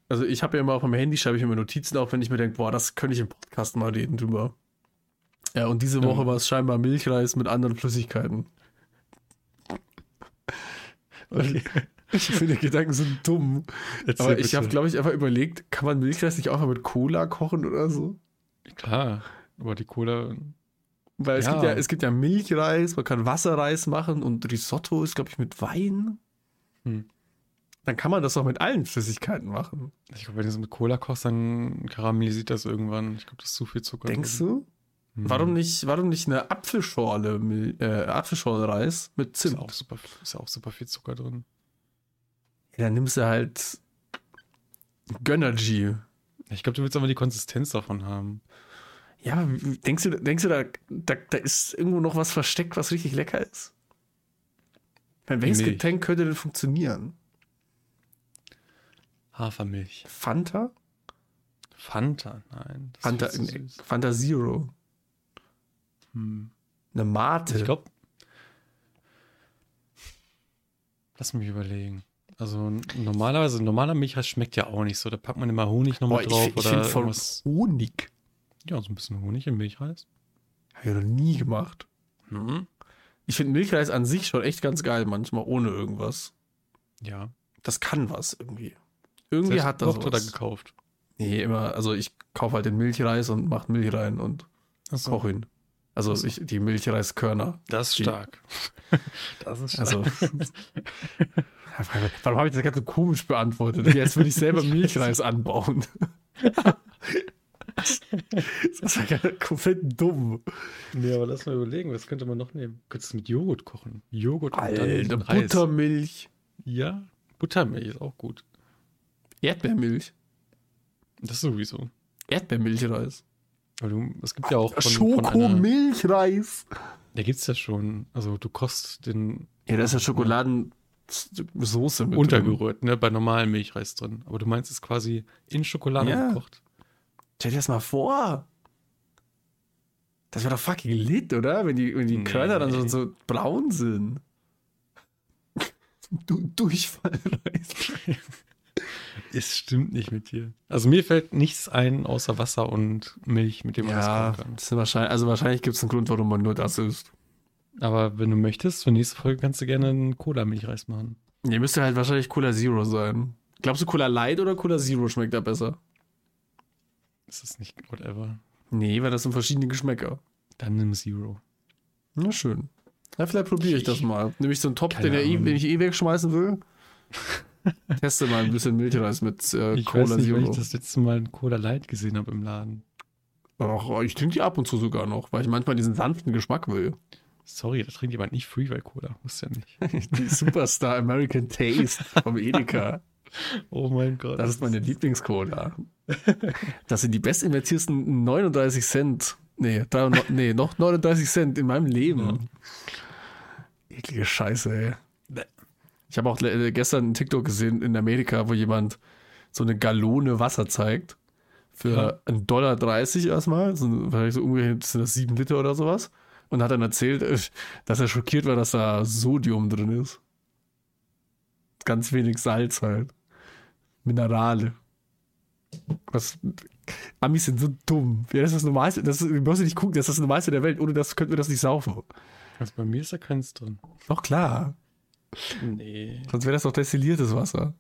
also ich habe ja immer auf meinem Handy, schreibe ich mir Notizen auf, wenn ich mir denke, boah, das könnte ich im Podcast mal reden drüber. Ja, und diese Woche Ähm. war es scheinbar Milchreis mit anderen Flüssigkeiten. Okay. Ich finde, die Gedanken sind dumm. Erzähl Aber ich habe, glaube ich, einfach überlegt, kann man Milchreis nicht auch mal mit Cola kochen oder so? Klar, aber die Cola. Weil es, Ja. gibt ja, es gibt ja Milchreis, man kann Wasserreis machen und Risotto ist, glaube ich, mit Wein. Hm. Dann kann man das doch mit allen Flüssigkeiten machen. Ich glaube, wenn du es mit Cola kochst, dann karamellisiert das irgendwann. Ich glaube, das ist zu viel Zucker. Denkst drin. du? Mhm. Warum nicht, warum nicht eine Apfelschorle, äh, Apfelschorle-Reis mit Ist Zimt? auch super, ist auch super viel Zucker drin. Ja, dann nimmst du halt Gönnergy. Ich glaube, du willst aber die Konsistenz davon haben. Ja, denkst du, denkst du da, da, da ist irgendwo noch was versteckt, was richtig lecker ist? Meine, welches Milch. Getränk könnte denn funktionieren? Hafermilch. Fanta? Fanta, nein. ist Fanta. Fanta Zero. Hm. Eine Mate. Ich glaube. Lass mich überlegen. Also normalerweise, normaler Milchreis schmeckt ja auch nicht so. Da packt man immer Honig nochmal Boah, ich, drauf ich oder irgendwas. Honig. Ja, so ein bisschen Honig im Milchreis. Habe ich noch nie gemacht. Mhm. Ich finde Milchreis an sich schon echt ganz geil, manchmal ohne irgendwas. Ja. Das kann was irgendwie. Irgendwie Selbst hat das gekocht oder was. gekauft. Nee, immer, also ich kaufe halt den Milchreis und mache Milch rein und Achso, koche ihn. Also ich, die Milchreiskörner. das ist Die- stark. das ist stark. Also. Warum habe ich das ganz so komisch beantwortet? Jetzt würde ich selber Milchreis anbauen. das ist ja komplett dumm. nee, aber lass mal überlegen, was könnte man noch nehmen? Könntest du mit Joghurt kochen? Joghurt und Alter, dann. Buttermilch, Ja, Buttermilch ist auch gut. Erdbeermilch, Das sowieso. Erdbeermilchreis. Weil du, es gibt ja auch von, Schokomilchreis. Da gibt es ja schon. Also du kochst den Ja, da ist ja Schokoladensoße mit drin. untergerührt, ne, bei normalem Milchreis drin. Aber du meinst es quasi in Schokolade Ja. gekocht. Stell dir das mal vor. Das wäre doch fucking lit, oder? Wenn die, wenn die Nee. Körner dann so, so braun sind. Du, Durchfallreis. Es stimmt nicht mit dir. Also mir fällt nichts ein außer Wasser und Milch, mit dem man Ja, das kochen kann. das wahrscheinlich, also wahrscheinlich gibt es einen Grund, warum man nur das isst. Aber wenn du möchtest, für nächste Folge kannst du gerne einen Cola-Milchreis machen. Nee, müsste halt wahrscheinlich Cola Zero sein. Glaubst du, Cola Light oder Cola Zero schmeckt da besser? Ist das nicht whatever? Nee, weil das sind verschiedene Geschmäcker. Dann nimm Zero. Na schön. Ja, vielleicht probiere ich das mal. Nämlich so einen Topf, den, eh, den ich eh wegschmeißen will. Teste mal ein bisschen Milchreis mit äh, Ich Cola weiß nicht, Zero. ich das letzte Mal einen Cola Light gesehen habe im Laden. Ach, ich trinke die ab und zu sogar noch, weil ich manchmal diesen sanften Geschmack will. Sorry, da trinkt jemand nicht Freeway Cola. Muss ja nicht. Die Superstar American Taste vom Edeka. Oh mein Gott. Das ist meine Lieblingscola. Das sind die bestinvestierten 39 Cent. Nee, 93, nee, noch 39 Cent in meinem Leben. Eklige Scheiße, ey. Ich habe auch le- gestern einen TikTok gesehen in Amerika, wo jemand so eine Gallone Wasser zeigt. Für Ja. 1,30 Dollar erstmal. So, wahrscheinlich so ungefähr sind das 7 Liter oder sowas. Und hat dann erzählt, äh, dass er schockiert war, dass da Sodium drin ist. Ganz wenig Salz halt. Minerale. Was. Amis sind so dumm. Ja, das ist das Normalste. Das ist, du brauchst nicht gucken, das ist das Normalste der Welt. Ohne das könnten wir das nicht saufen. Also bei mir ist da keins drin. Doch klar. Nee. Sonst wäre das doch destilliertes Wasser.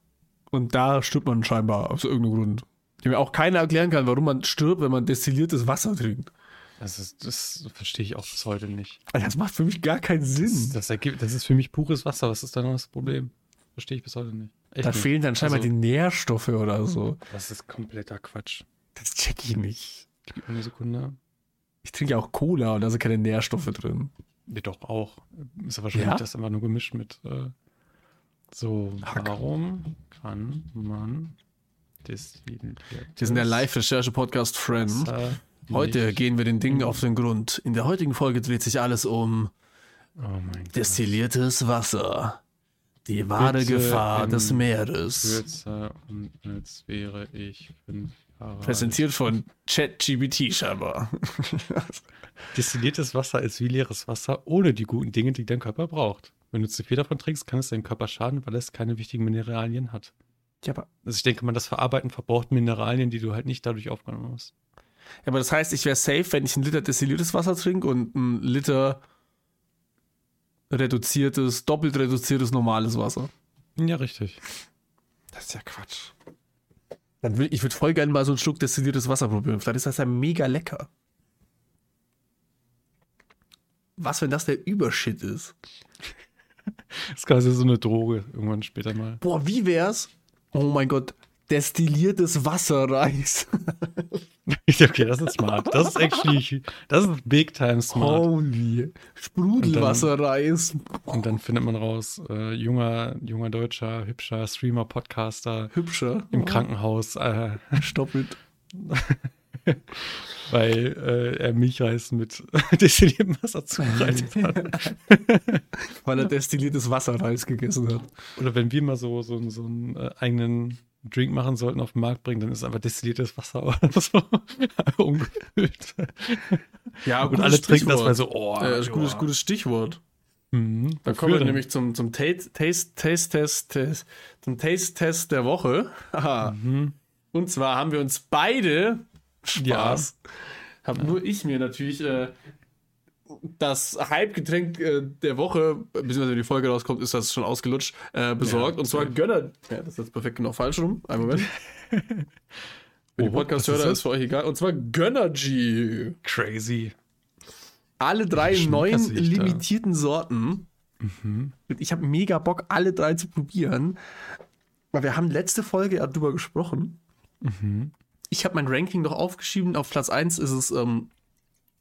Und da stirbt man scheinbar aus irgendeinem Grund. Der mir auch keiner erklären kann, warum man stirbt, wenn man destilliertes Wasser trinkt. Das, ist, das verstehe ich auch bis heute nicht. Alter, Das macht für mich gar keinen Das, Sinn. das, ergibt, das ist für mich pures Wasser. Was ist da noch das Problem? Verstehe ich bis heute nicht. Echt Da nicht. fehlen dann scheinbar Also- die Nährstoffe oder so. Das ist kompletter Quatsch. Das check ich nicht. Gib mir eine Sekunde. Ich trinke ja auch Cola und da sind keine Nährstoffe drin. Nee, doch auch. Ist ja wahrscheinlich Ja? das einfach nur gemischt mit. Äh, so, Hack. warum kann man Wir sind der Live-Recherche-Podcast Friend. Heute Nicht. gehen wir den Dingen auf den Grund. In der heutigen Folge dreht sich alles um Oh mein Gott. destilliertes Wasser. Die wahre Bitte Gefahr des Meeres. Und als wäre ich fünf Jahre alt. Präsentiert von ChatGBT scheinbar. Destilliertes Wasser ist wie leeres Wasser ohne die guten Dinge, die dein Körper braucht. Wenn du zu viel davon trinkst, kann es deinem Körper schaden, weil es keine wichtigen Mineralien hat. Ja, aber, Also ich denke mal, das Verarbeiten verbraucht Mineralien, die du halt nicht dadurch aufgenommen hast. ja, aber das heißt, ich wäre safe, wenn ich einen Liter destilliertes Wasser trinke und einen Liter reduziertes, doppelt reduziertes normales Wasser. Ja, richtig. Das ist ja Quatsch. Dann will, ich würde voll gerne mal so einen Schluck destilliertes Wasser probieren. Vielleicht ist das ja mega lecker. Was, wenn das der Übershit ist? Das ist quasi so eine Droge irgendwann später mal. Boah, wie wär's? Oh mein Gott, destilliertes Wasserreis. okay, das ist smart. Das ist actually, das ist big time smart. Holy. Sprudelwasserreis. Und dann findet man raus, äh, junger, junger deutscher, hübscher Streamer, Podcaster Hübscher. im Krankenhaus, äh, Stoppelt. weil äh, er Milchreis mit destilliertem Wasser zubereitet hat. Weil er destilliertes Wasserreis gegessen hat. Oder wenn wir mal so, so, so einen äh, eigenen Drink machen sollten, auf den Markt bringen, dann ist einfach destilliertes Wasser oder so. Ungefüllt. Ja, Und alle trinken das, weil so, oh, Ja, das ist gutes, gutes Stichwort. Mhm. Da kommen wir denn? nämlich zum, zum Taste, Taste, Taste Test, Test, zum Taste Test der Woche. Mhm. Und zwar haben wir uns beide Spaß. Hab nur ich mir natürlich äh, das Hype-Getränk äh, der Woche, beziehungsweise wenn die Folge rauskommt, ist das schon ausgelutscht, äh, besorgt. Ja, und zwar Gönner. Ja, das ist jetzt perfekt genau falsch rum. Einen Moment. Wenn die Oh, Podcast-Hörer ist ist, für euch egal. Und zwar Gönnergy. Crazy. Alle drei neuen nicht, da? limitierten Sorten. Mhm. Ich habe mega Bock, alle drei zu probieren. Weil wir haben letzte Folge ja drüber gesprochen. Mhm. Ich habe mein Ranking noch aufgeschrieben. Auf Platz 1 ist es ähm,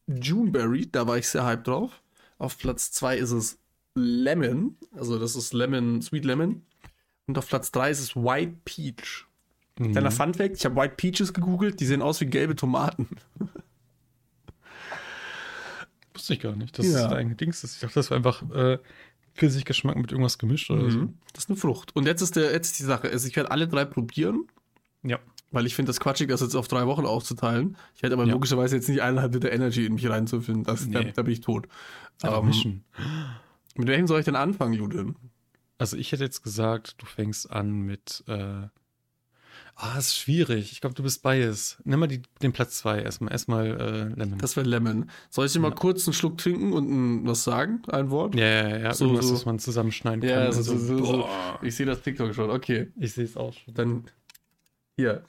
Juneberry, da war ich sehr hyped drauf. Auf Platz 2 ist es Lemon, also das ist Lemon, Sweet Lemon. Und auf Platz 3 ist es White Peach. Mhm. Kleiner Fun Fact, ich habe White Peaches gegoogelt, die sehen aus wie gelbe Tomaten. Wusste ich gar nicht. Das Ja. ist ein Dings. Ich dachte, das war einfach äh, Pfirsichgeschmack mit irgendwas gemischt oder so. Mhm. Das ist eine Frucht. Und jetzt ist, der, jetzt ist die Sache, also ich werde alle drei probieren. Ja. Weil ich finde das quatschig, das jetzt auf drei Wochen aufzuteilen. Ich hätte aber Ja. logischerweise jetzt nicht eineinhalb Liter Energy in mich reinzufinden. Das, da, Nee. da bin ich tot. Aber Ähm, mischen. Mit welchem soll ich denn anfangen, Jude? Also ich hätte jetzt gesagt, du fängst an mit. Äh, ah, ist schwierig. Ich glaube, du bist biased. Nimm mal die, den Platz zwei erstmal. Erstmal äh, Lemon. Das wäre Lemon. Soll ich dir mal kurz einen Schluck trinken und ein, was sagen? Ein Wort? ja, ja, ja. So, irgendwas, so. was man zusammenschneiden Ja, kann. Also, so, so, so. Ich sehe das TikTok schon. Okay. Ich sehe es auch schon. Dann hier.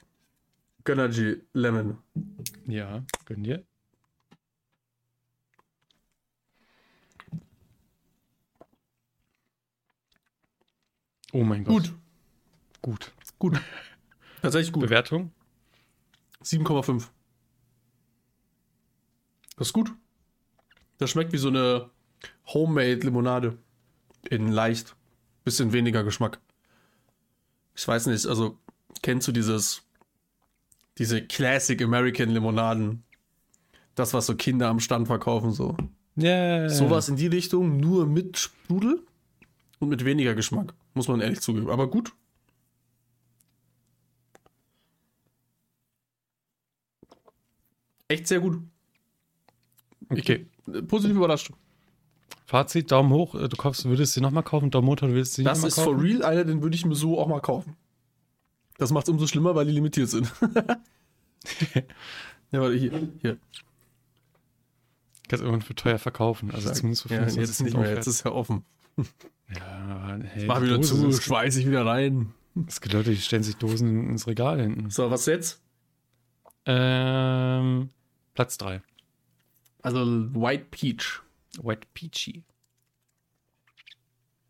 Gönnergy Lemon. Ja, gönn dir. Oh mein Gott. Gut. Gut. Gut. Tatsächlich gut. Bewertung? 7,5. Das ist gut. Das schmeckt wie so eine Homemade Limonade. In leicht. Bisschen weniger Geschmack. Ich weiß nicht, also kennst du dieses, diese Classic American Limonaden? Das, was so Kinder am Stand verkaufen, so. Ja. Sowas in die Richtung, nur mit Sprudel und mit weniger Geschmack. Muss man ehrlich zugeben. Aber gut. Echt sehr gut. Okay. Äh, Positiv überrascht. Fazit, Daumen hoch. Äh, Du kaufst, würdest sie nochmal kaufen. Daumen runter, du willst sie Das nicht ist nochmal for kaufen. real einer, den würde ich mir so auch mal kaufen. Das macht es umso schlimmer, weil die limitiert sind. ja, warte, hier. hier. Kannst irgendwann für teuer verkaufen. Also zumindest für ja, 25 jetzt nicht mehr, jetzt ist ja offen. Ja, hey, Mach wieder Dose, zu, schweiß ich wieder rein. es gibt Leute, die stellen sich Dosen ins Regal hinten. So, was jetzt? Ähm, Platz 3. Also White Peach. White Peachy.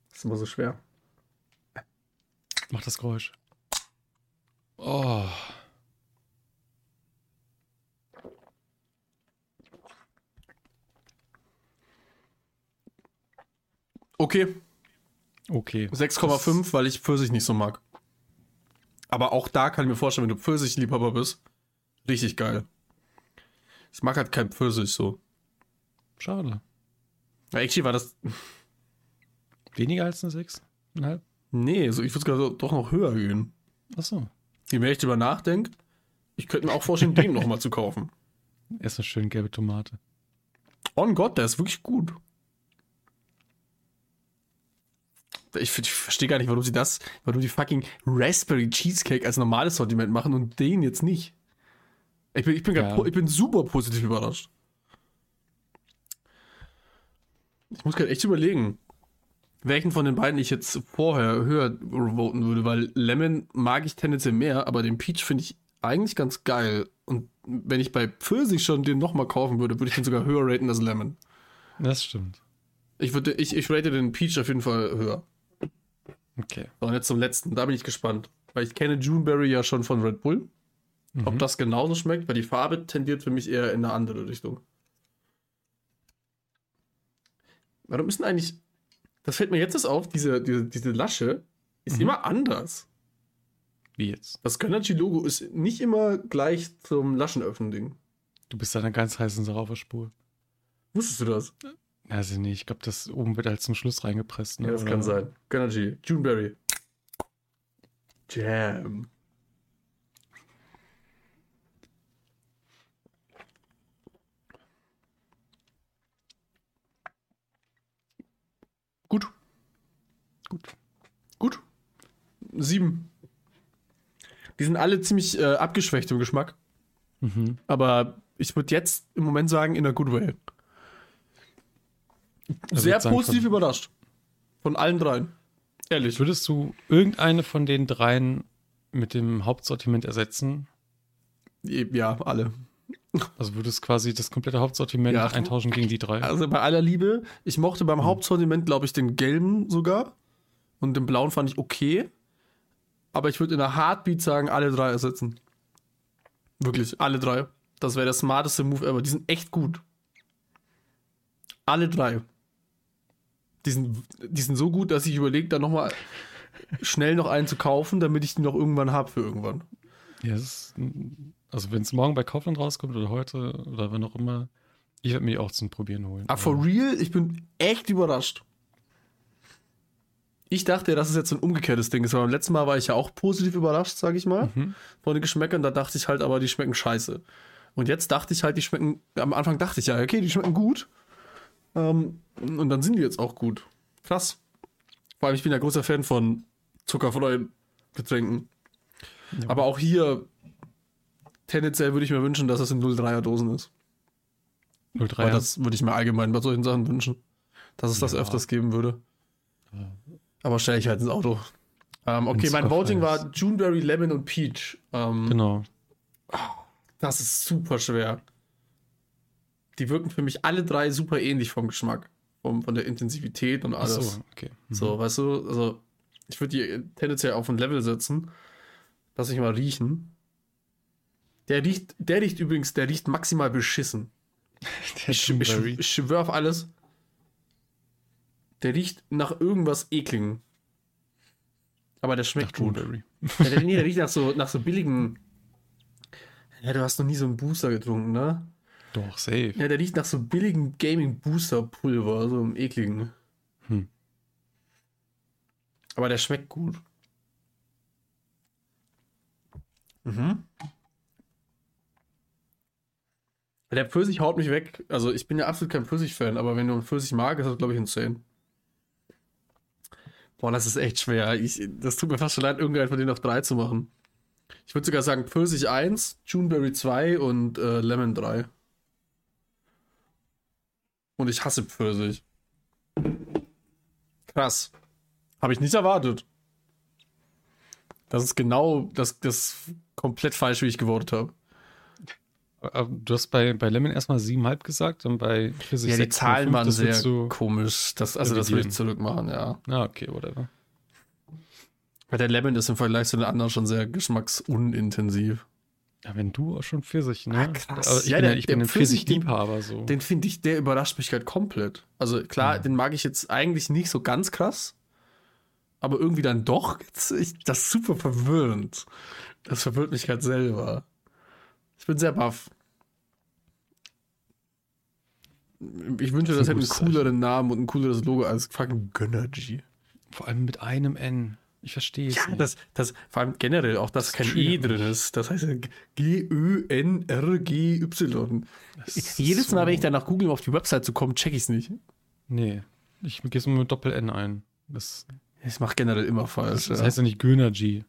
Das ist immer so schwer. Mach das Geräusch. Oh. Okay, Okay. 6,5, weil ich Pfirsich nicht so mag. Aber auch da kann ich mir vorstellen, wenn du Pfirsich-Liebhaber bist, richtig geil. Ich mag halt kein Pfirsich so. Schade. Ja, actually war das. Weniger als eine 6,5? Nee, so, ich würde sogar doch noch höher gehen. Achso. Je mehr ich drüber nachdenke, ich könnte mir auch vorstellen, den nochmal zu kaufen. Erst eine schön gelbe Tomate. On Gott, der ist wirklich gut. Ich, ich verstehe gar nicht, warum sie das, warum die fucking Raspberry Cheesecake als normales Sortiment machen und den jetzt nicht. Ich bin, ich bin, grad Ja. po- ich bin super positiv überrascht. Ich muss gerade echt überlegen, welchen von den beiden ich jetzt vorher höher voten würde, weil Lemon mag ich tendenziell mehr, aber den Peach finde ich eigentlich ganz geil. Und wenn ich bei Pfirsich schon den nochmal kaufen würde, würde ich den sogar höher raten als Lemon. Das stimmt. Ich, würde, ich, ich rate den Peach auf jeden Fall höher. Okay. So, und jetzt zum letzten. Da bin ich gespannt. Weil ich kenne Juneberry ja schon von Red Bull. Ob das genauso schmeckt, weil die Farbe tendiert für mich eher in eine andere Richtung. Warum ist denn eigentlich. Das fällt mir jetzt erst auf, diese, diese, diese Lasche ist immer anders. Wie jetzt? Das Gönnergy-Logo ist nicht immer gleich zum Laschenöffnen-Ding. Du bist da einer ganz heißen Sache auf der Spur. Wusstest du das? Also nee, ich glaube, das oben wird halt zum Schluss reingepresst. Ne? Ja, das Oder- kann sein. Gönnergy, Juneberry. Jam. Gut. Gut. Gut. Sieben. Die sind alle ziemlich äh, abgeschwächt im Geschmack. Mhm. Aber ich würde jetzt im Moment sagen, in a good way. Also Sehr positiv von- überrascht. Von allen dreien. Ehrlich. Würdest du irgendeine von den dreien mit dem Hauptsortiment ersetzen? Ja, alle. Also würdest quasi das komplette Hauptsortiment Ja. eintauschen gegen die drei? Also bei aller Liebe, ich mochte beim Hauptsortiment, glaube ich, den gelben sogar. Und den blauen fand ich okay. Aber ich würde in einer Heartbeat sagen, alle drei ersetzen. Wirklich, alle drei. Das wäre der smarteste Move ever. Die sind echt gut. Alle drei. Die sind, die sind so gut, dass ich überlege, da nochmal schnell noch einen zu kaufen, damit ich die noch irgendwann habe für irgendwann. Ja, das ist, also wenn es morgen bei Kaufland rauskommt oder heute oder wann auch immer, ich werde mir auch zum Probieren holen. Ah, for real? Ich bin echt überrascht. Ich dachte, dass es jetzt so ein umgekehrtes Ding ist, weil beim letzten Mal war ich ja auch positiv überrascht, sage ich mal, von den Geschmäckern. Da dachte ich halt, aber die schmecken scheiße. Und jetzt dachte ich halt, die schmecken, am Anfang dachte ich ja, okay, die schmecken gut. Ähm, und dann sind die jetzt auch gut. Krass. Vor allem, ich bin ja großer Fan von zuckerfreien Getränken. Ja. Aber auch hier, tendenziell würde ich mir wünschen, dass es in 0,3er Dosen ist. 03 Weil das würde ich mir allgemein bei solchen Sachen wünschen. Dass es das Ja. öfters geben würde. Aber stelle ich halt ins Auto. Ähm, okay, Wenn's mein Voting war Juneberry, Lemon und Peach. Ähm, Genau. Das ist super schwer. Die wirken für mich alle drei super ähnlich vom Geschmack. Vom, von der Intensivität und Ach alles. so, okay. Mhm. So, weißt du, also ich würde die tendenziell auf ein Level setzen. Lass mich mal riechen. Der riecht, der riecht übrigens, der riecht maximal beschissen. Der Ich, ich, ich schwör auf alles. Der riecht nach irgendwas ekligen. Aber der Nach schmeckt gut. Juneberry. Ja, der, nee, der riecht nach so, nach so billigen. Ja, du hast noch nie so einen Booster getrunken, ne? Doch, safe. Ja, der riecht nach so billigen Gaming-Booster-Pulver, so im ekligen. Hm. Aber der schmeckt gut. Mhm. Der Pfirsich haut mich weg. Also ich bin ja absolut kein Pfirsich-Fan, aber wenn du einen Pfirsich magst, ist das, glaube ich, ein 10. Boah, das ist echt schwer. Ich, das tut mir fast schon leid, irgendeinen von denen auf 3 zu machen. Ich würde sogar sagen Pfirsich 1, Juneberry 2 und äh, Lemon 3. Und ich hasse Pfirsich. Krass. Habe ich nicht erwartet. Das ist genau das, das komplett falsch, wie ich gewotet habe. Aber Du hast bei, bei Lemon erstmal 7,5 gesagt und bei Pfirsich Ja, die 6,5, Zahlen waren sehr du- komisch. Das, also das würde ich zurückmachen, ja. Ah, okay, whatever. Weil der Lemon ist im Vergleich zu den anderen schon sehr geschmacksunintensiv. Ja, wenn du auch schon Pfirsich, ne? Ah, krass. Aber ich Ja, bin der- ja, ich bin ein Pfirsich-Liebhaber so. Den finde ich, der überrascht mich halt komplett. Also klar, Ja. den mag ich jetzt eigentlich nicht so ganz krass. Aber irgendwie dann doch. Das ist super verwirrend. Das verwirrt mich halt selber. Ich bin sehr baff. Ich wünsche, Das das hätte einen cooleren Namen und ein cooleres Logo als fucking Gönnergy. Vor allem mit einem N. Ich verstehe es Ja, nicht. das, das, vor allem generell auch, dass Das kein E drin ist. Das heißt ja G-Ö-N-R-G-Y. Das Jedes Mal, wenn ich dann nach Google um auf die Website zu kommen, check ich es nicht. Nee. Ich gehe es nur mit Doppel-N ein. Das, Ich mache generell immer das, falsch. das heißt ja nicht Göner-G.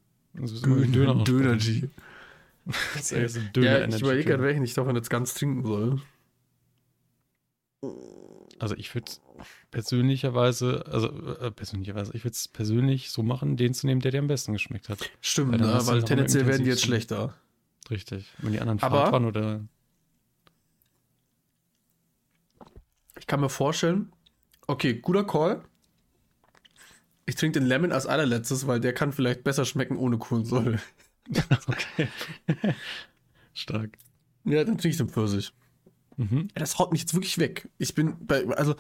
Das ist. Döner-G. Das ist Ja, ich überlege gerade, welchen ich davon jetzt ganz trinken soll. Also ich würde persönlicherweise, also äh, persönlicherweise, ich würde es persönlich so machen, den zu nehmen, der dir am besten geschmeckt hat. Stimmt, Weil ne? weil tendenziell werden die jetzt schlechter. Richtig. Wenn die anderen Aber- waren oder Ich kann mir vorstellen, okay, guter Call. Ich trinke den Lemon als allerletztes, weil der kann vielleicht besser schmecken ohne Kohlensäure. Okay. Stark. Ja, dann trinke ich den Pfirsich. Mhm. Ja, Das haut mich jetzt wirklich weg. Ich bin bei, also,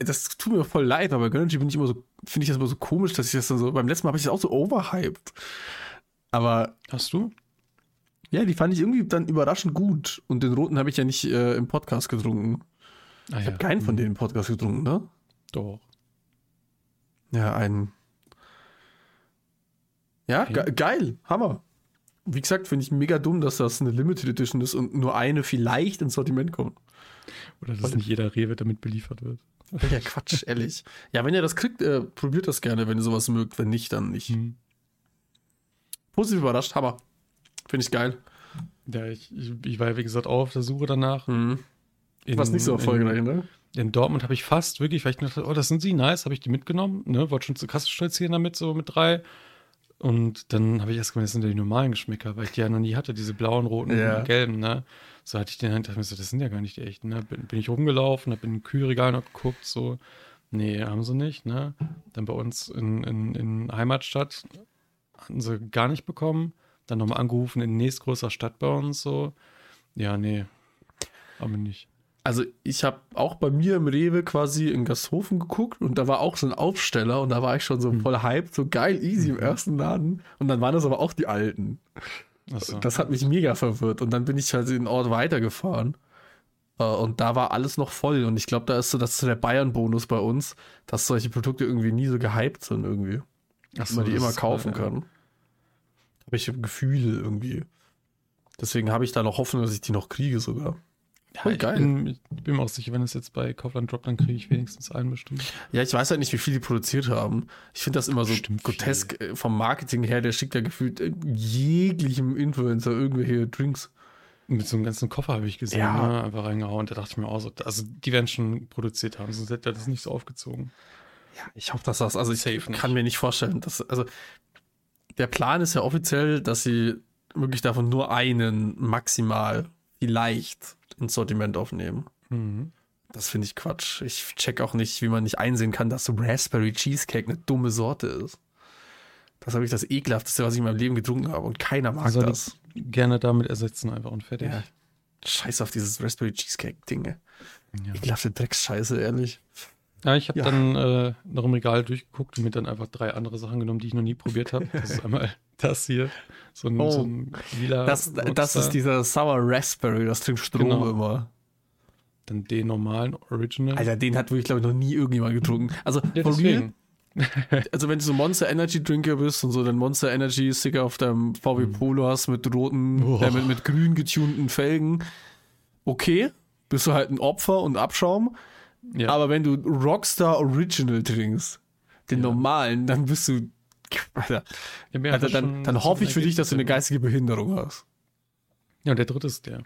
das tut mir voll leid, aber bei Gönnergy bin ich immer so, finde ich das immer so komisch, dass ich das dann so, beim letzten Mal habe ich das auch so overhyped. Aber Hast du? ja, die fand ich irgendwie dann überraschend gut. Und den roten habe ich ja nicht äh, im Podcast getrunken. Ah, Ich habe keinen von denen im Podcast getrunken, ne? Doch. Ja, einen. Ja, ge geil, Hammer. Wie gesagt, finde ich mega dumm, dass das eine Limited Edition ist und nur eine vielleicht ins Sortiment kommt. Oder dass nicht jeder Rewe damit beliefert wird. Ja, Quatsch, ehrlich. Ja, wenn ihr das kriegt, äh, probiert das gerne, wenn ihr sowas mögt. Wenn nicht, dann nicht. Mhm. Positiv überrascht, Hammer. Finde ich geil. Ja, ich, ich, ich war ja, wie gesagt, auch auf der Suche danach. Mhm. In, Was nicht so erfolgreich, ne? In, in Dortmund habe ich fast wirklich, weil ich dachte, oh, das sind sie, nice, habe ich die mitgenommen, ne, wollte schon zur Kasse stolzieren damit, so mit drei. Und dann habe ich erst gemeint, das sind ja die normalen Geschmäcker, weil ich die ja noch nie hatte, diese blauen, roten, Ja. gelben, ne. So hatte ich den Hand, dachte mir so, das sind ja gar nicht die echten, ne. Bin, bin ich rumgelaufen, habe in den Kühlregal noch geguckt, so, nee, haben sie nicht, ne. Dann bei uns in, in, in Heimatstadt hatten sie gar nicht bekommen. Dann nochmal angerufen in nächstgrößer Stadt bei uns, so. Ja, nee, aber nicht. Also ich habe auch bei mir im Rewe quasi in Gasthofen geguckt und da war auch so ein Aufsteller und da war ich schon so voll hyped, so geil, easy im ersten Laden. Und dann waren das aber auch die alten. Achso. Das hat mich mega verwirrt. Und dann bin ich halt in den Ort weitergefahren. Äh, Und da war alles noch voll. Und ich glaube, da ist so, das ist so der Bayern-Bonus bei uns, dass solche Produkte irgendwie nie so gehypt sind irgendwie. Dass Achso, man die das immer ist, kaufen äh, kann. Habe ich Gefühle irgendwie. Deswegen habe ich da noch Hoffnung, dass ich die noch kriege sogar. Ja, ich. Bin, ich bin mir auch sicher, wenn es jetzt bei Kaufland droppt, dann kriege ich wenigstens einen bestimmt. Ja, ich weiß halt nicht, wie viel die produziert haben. Ich finde das immer so Bestimmt grotesk äh, vom Marketing her. Der schickt ja gefühlt äh, jeglichem Influencer irgendwelche Drinks. Mit so einem ganzen Koffer habe ich gesehen, Ja. ne? einfach reingehauen. Da dachte ich mir auch so, also die werden schon produziert haben, sonst hätte er das nicht so aufgezogen. Ja, ich hoffe, dass das, also ich Safe nicht. kann mir nicht vorstellen, dass, also der Plan ist ja offiziell, dass sie wirklich davon nur einen maximal vielleicht ins Sortiment aufnehmen. Mhm. Das finde ich Quatsch. Ich check auch nicht, wie man nicht einsehen kann, dass Raspberry Cheesecake eine dumme Sorte ist. Das habe ich das ekelhafteste, was ich in meinem Leben getrunken habe und keiner mag Also das. Gerne damit ersetzen einfach und fertig. Ja. Scheiß auf dieses Raspberry Cheesecake-Ding. Ja. Ekelhafte Drecksscheiße, ehrlich. Ja, ich habe Ja. dann äh, noch im Regal durchgeguckt und mir dann einfach drei andere Sachen genommen, die ich noch nie probiert habe. Das ist einmal das hier, so ein, Oh. so ein lila Das, das ist dieser Sour Raspberry, das trinkt Strom Genau. immer. Dann den normalen Original. Alter, den hat wirklich, glaube ich, noch nie irgendjemand getrunken. Also, ja, for real, deswegen. also wenn du so Monster Energy Drinker bist und so den Monster Energy Sticker auf deinem VW Polo hast mit roten, Boah. äh, mit, mit grün getunten Felgen, okay, bist du halt ein Opfer und Abschaum. Ja. Aber wenn du Rockstar Original trinkst, den Ja. normalen, dann bist du. Alter, Ja, Alter dann, dann hoffe ich für dich, dass du eine geistige Behinderung hast. Ja, und der dritte ist der.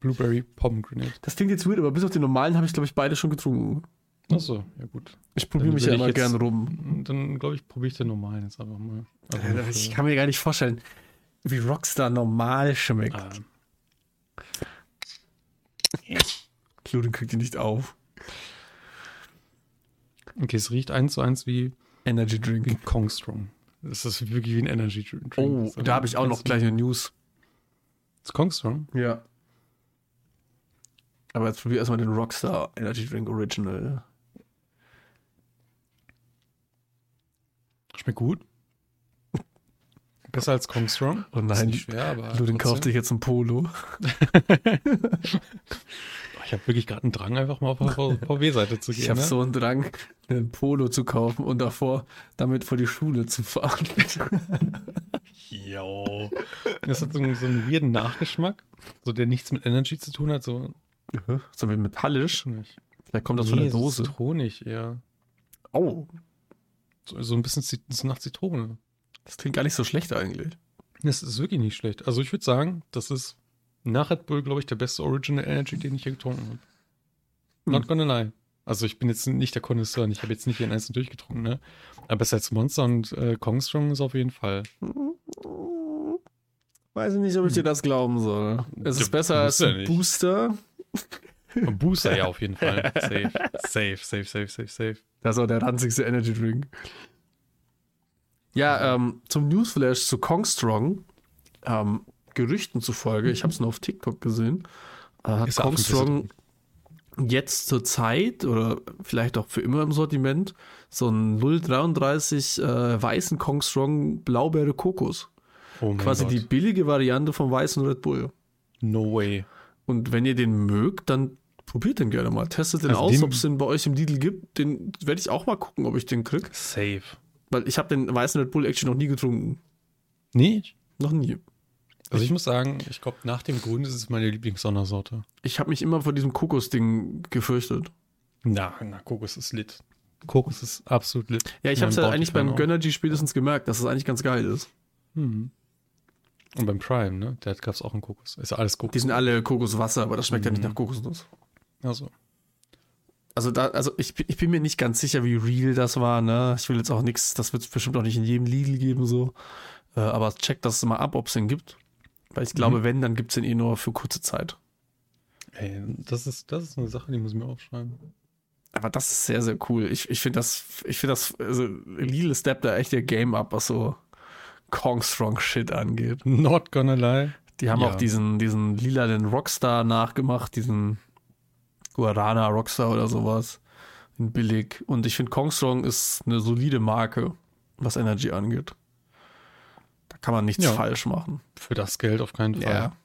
Blueberry Pomegranate. Das klingt jetzt weird, aber bis auf den normalen habe ich, glaube ich, beide schon getrunken. Achso, ja gut. Ich probiere mich ja immer jetzt- gern rum. Dann glaube ich, probiere ich den normalen jetzt einfach mal. Also für- ich kann mir gar nicht vorstellen, wie Rockstar normal schmeckt. ah, Kluden kriegt die nicht auf. Okay, es riecht eins zu eins wie, Energy Drink. wie Kong Strong. Das ist wirklich wie ein Energy Drink. Oh, So, da habe ich auch noch gleich eine News. Ist Kong Strong? Ja. Aber jetzt probier erstmal den Rockstar Energy Drink Original. Schmeckt gut. Besser als Kong Strong. Oh nein, nicht schwer, aber Ludin kauft sich jetzt ein Polo. Ich habe wirklich gerade einen Drang, einfach mal auf der VW-Seite zu gehen. Ich habe ne? so einen Drang, ein Polo zu kaufen und davor damit vor die Schule zu fahren. Jo. Das hat so, einen- so einen weirden Nachgeschmack, so der nichts mit Energy zu tun hat. So so wie metallisch. Vielleicht kommt das von der Nee, Dose. Zitronig, eher. Oh, So, so ein bisschen so nach Zitrone. das klingt gar nicht so schlecht eigentlich. Das ist wirklich nicht schlecht. Also ich würde sagen, das ist nach Red Bull, glaube ich, der beste Original Energy, den ich hier getrunken habe. Not gonna lie. Also ich bin jetzt nicht der Connoisseur, ich habe jetzt nicht jeden einzelnen durchgetrunken, ne? Aber besser als Monster und äh, Kongstrong ist auf jeden Fall. Weiß ich nicht, ob ich dir das glauben soll. Es ist besser als ja ein. Booster. Und Booster ja auf jeden Fall. Safe. Safe, safe, safe, safe, safe. Das ist auch der ranzigste Energy Drink. Ja, ähm, zum Newsflash zu Kongstrong. Ähm, Gerüchten zufolge, ich habe es nur auf TikTok gesehen, äh, hat dem Kongstrong jetzt zur Zeit oder vielleicht auch für immer im Sortiment so einen 033 äh, weißen Kongstrong Blaubeere Kokos. Oh Quasi Gott. die billige Variante vom weißen Red Bull. No way. Und wenn ihr den mögt, dann probiert den gerne mal. Testet den Also aus, ob es den bei euch im Lidl gibt. Den werde ich auch mal gucken, ob ich den krieg. Safe. Weil ich habe den weißen Red Bull actually noch nie getrunken. Nee? Noch nie. Also ich muss sagen, ich glaube, nach dem Grün ist es meine Lieblingssondersorte. Ich habe mich immer vor diesem Kokosding gefürchtet. Na, na, Kokos ist lit. Kokos ist absolut lit. Ja, ich habe es ja eigentlich beim. Gönnergy spätestens gemerkt, dass es eigentlich ganz geil ist. Mhm. Und beim Prime, ne? Der gab es auch einen Kokos. Ist ja alles Kokos. Die sind alle Kokoswasser, aber das schmeckt ja nicht Mhm. nach Kokosnuss. Also. Also da, also ich, bin- ich bin mir nicht ganz sicher, wie real das war, ne? Ich will jetzt auch nichts, das wird es bestimmt auch nicht in jedem Lidl geben, so. Äh, aber checkt das mal ab, ob es den gibt. Weil ich glaube, Mhm. wenn, dann gibt es den eh nur für kurze Zeit. Ey, das ist, das ist eine Sache, die muss ich mir aufschreiben. Aber das ist sehr, sehr cool. Ich, ich finde das, ich finde das, also Lidl steppt da echt ihr Game up, was so Kong Strong Shit angeht. Not gonna lie. Die haben Ja. auch diesen, diesen lilanen Rockstar nachgemacht, diesen Guarana Rockstar oder sowas. In billig. Und ich finde, Kongstrong ist eine solide Marke, was Energy angeht. Kann man nichts Ja. falsch machen. Für das Geld auf keinen Fall. Ja.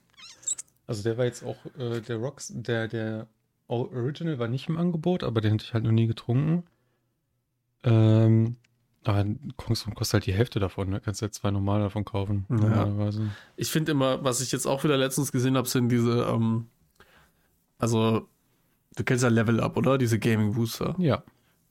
Also der war jetzt auch, äh, der Rocks, der, der Original war nicht im Angebot, aber den hätte ich halt noch nie getrunken. Ähm, aber kostet halt die Hälfte davon, ne? Kannst du halt zwei normale davon kaufen. Ja. Normalerweise. Ich finde immer, was ich jetzt auch wieder letztens gesehen habe, sind diese, ähm, also, du kennst ja Level Up, oder? Diese Gaming Booster. Ja.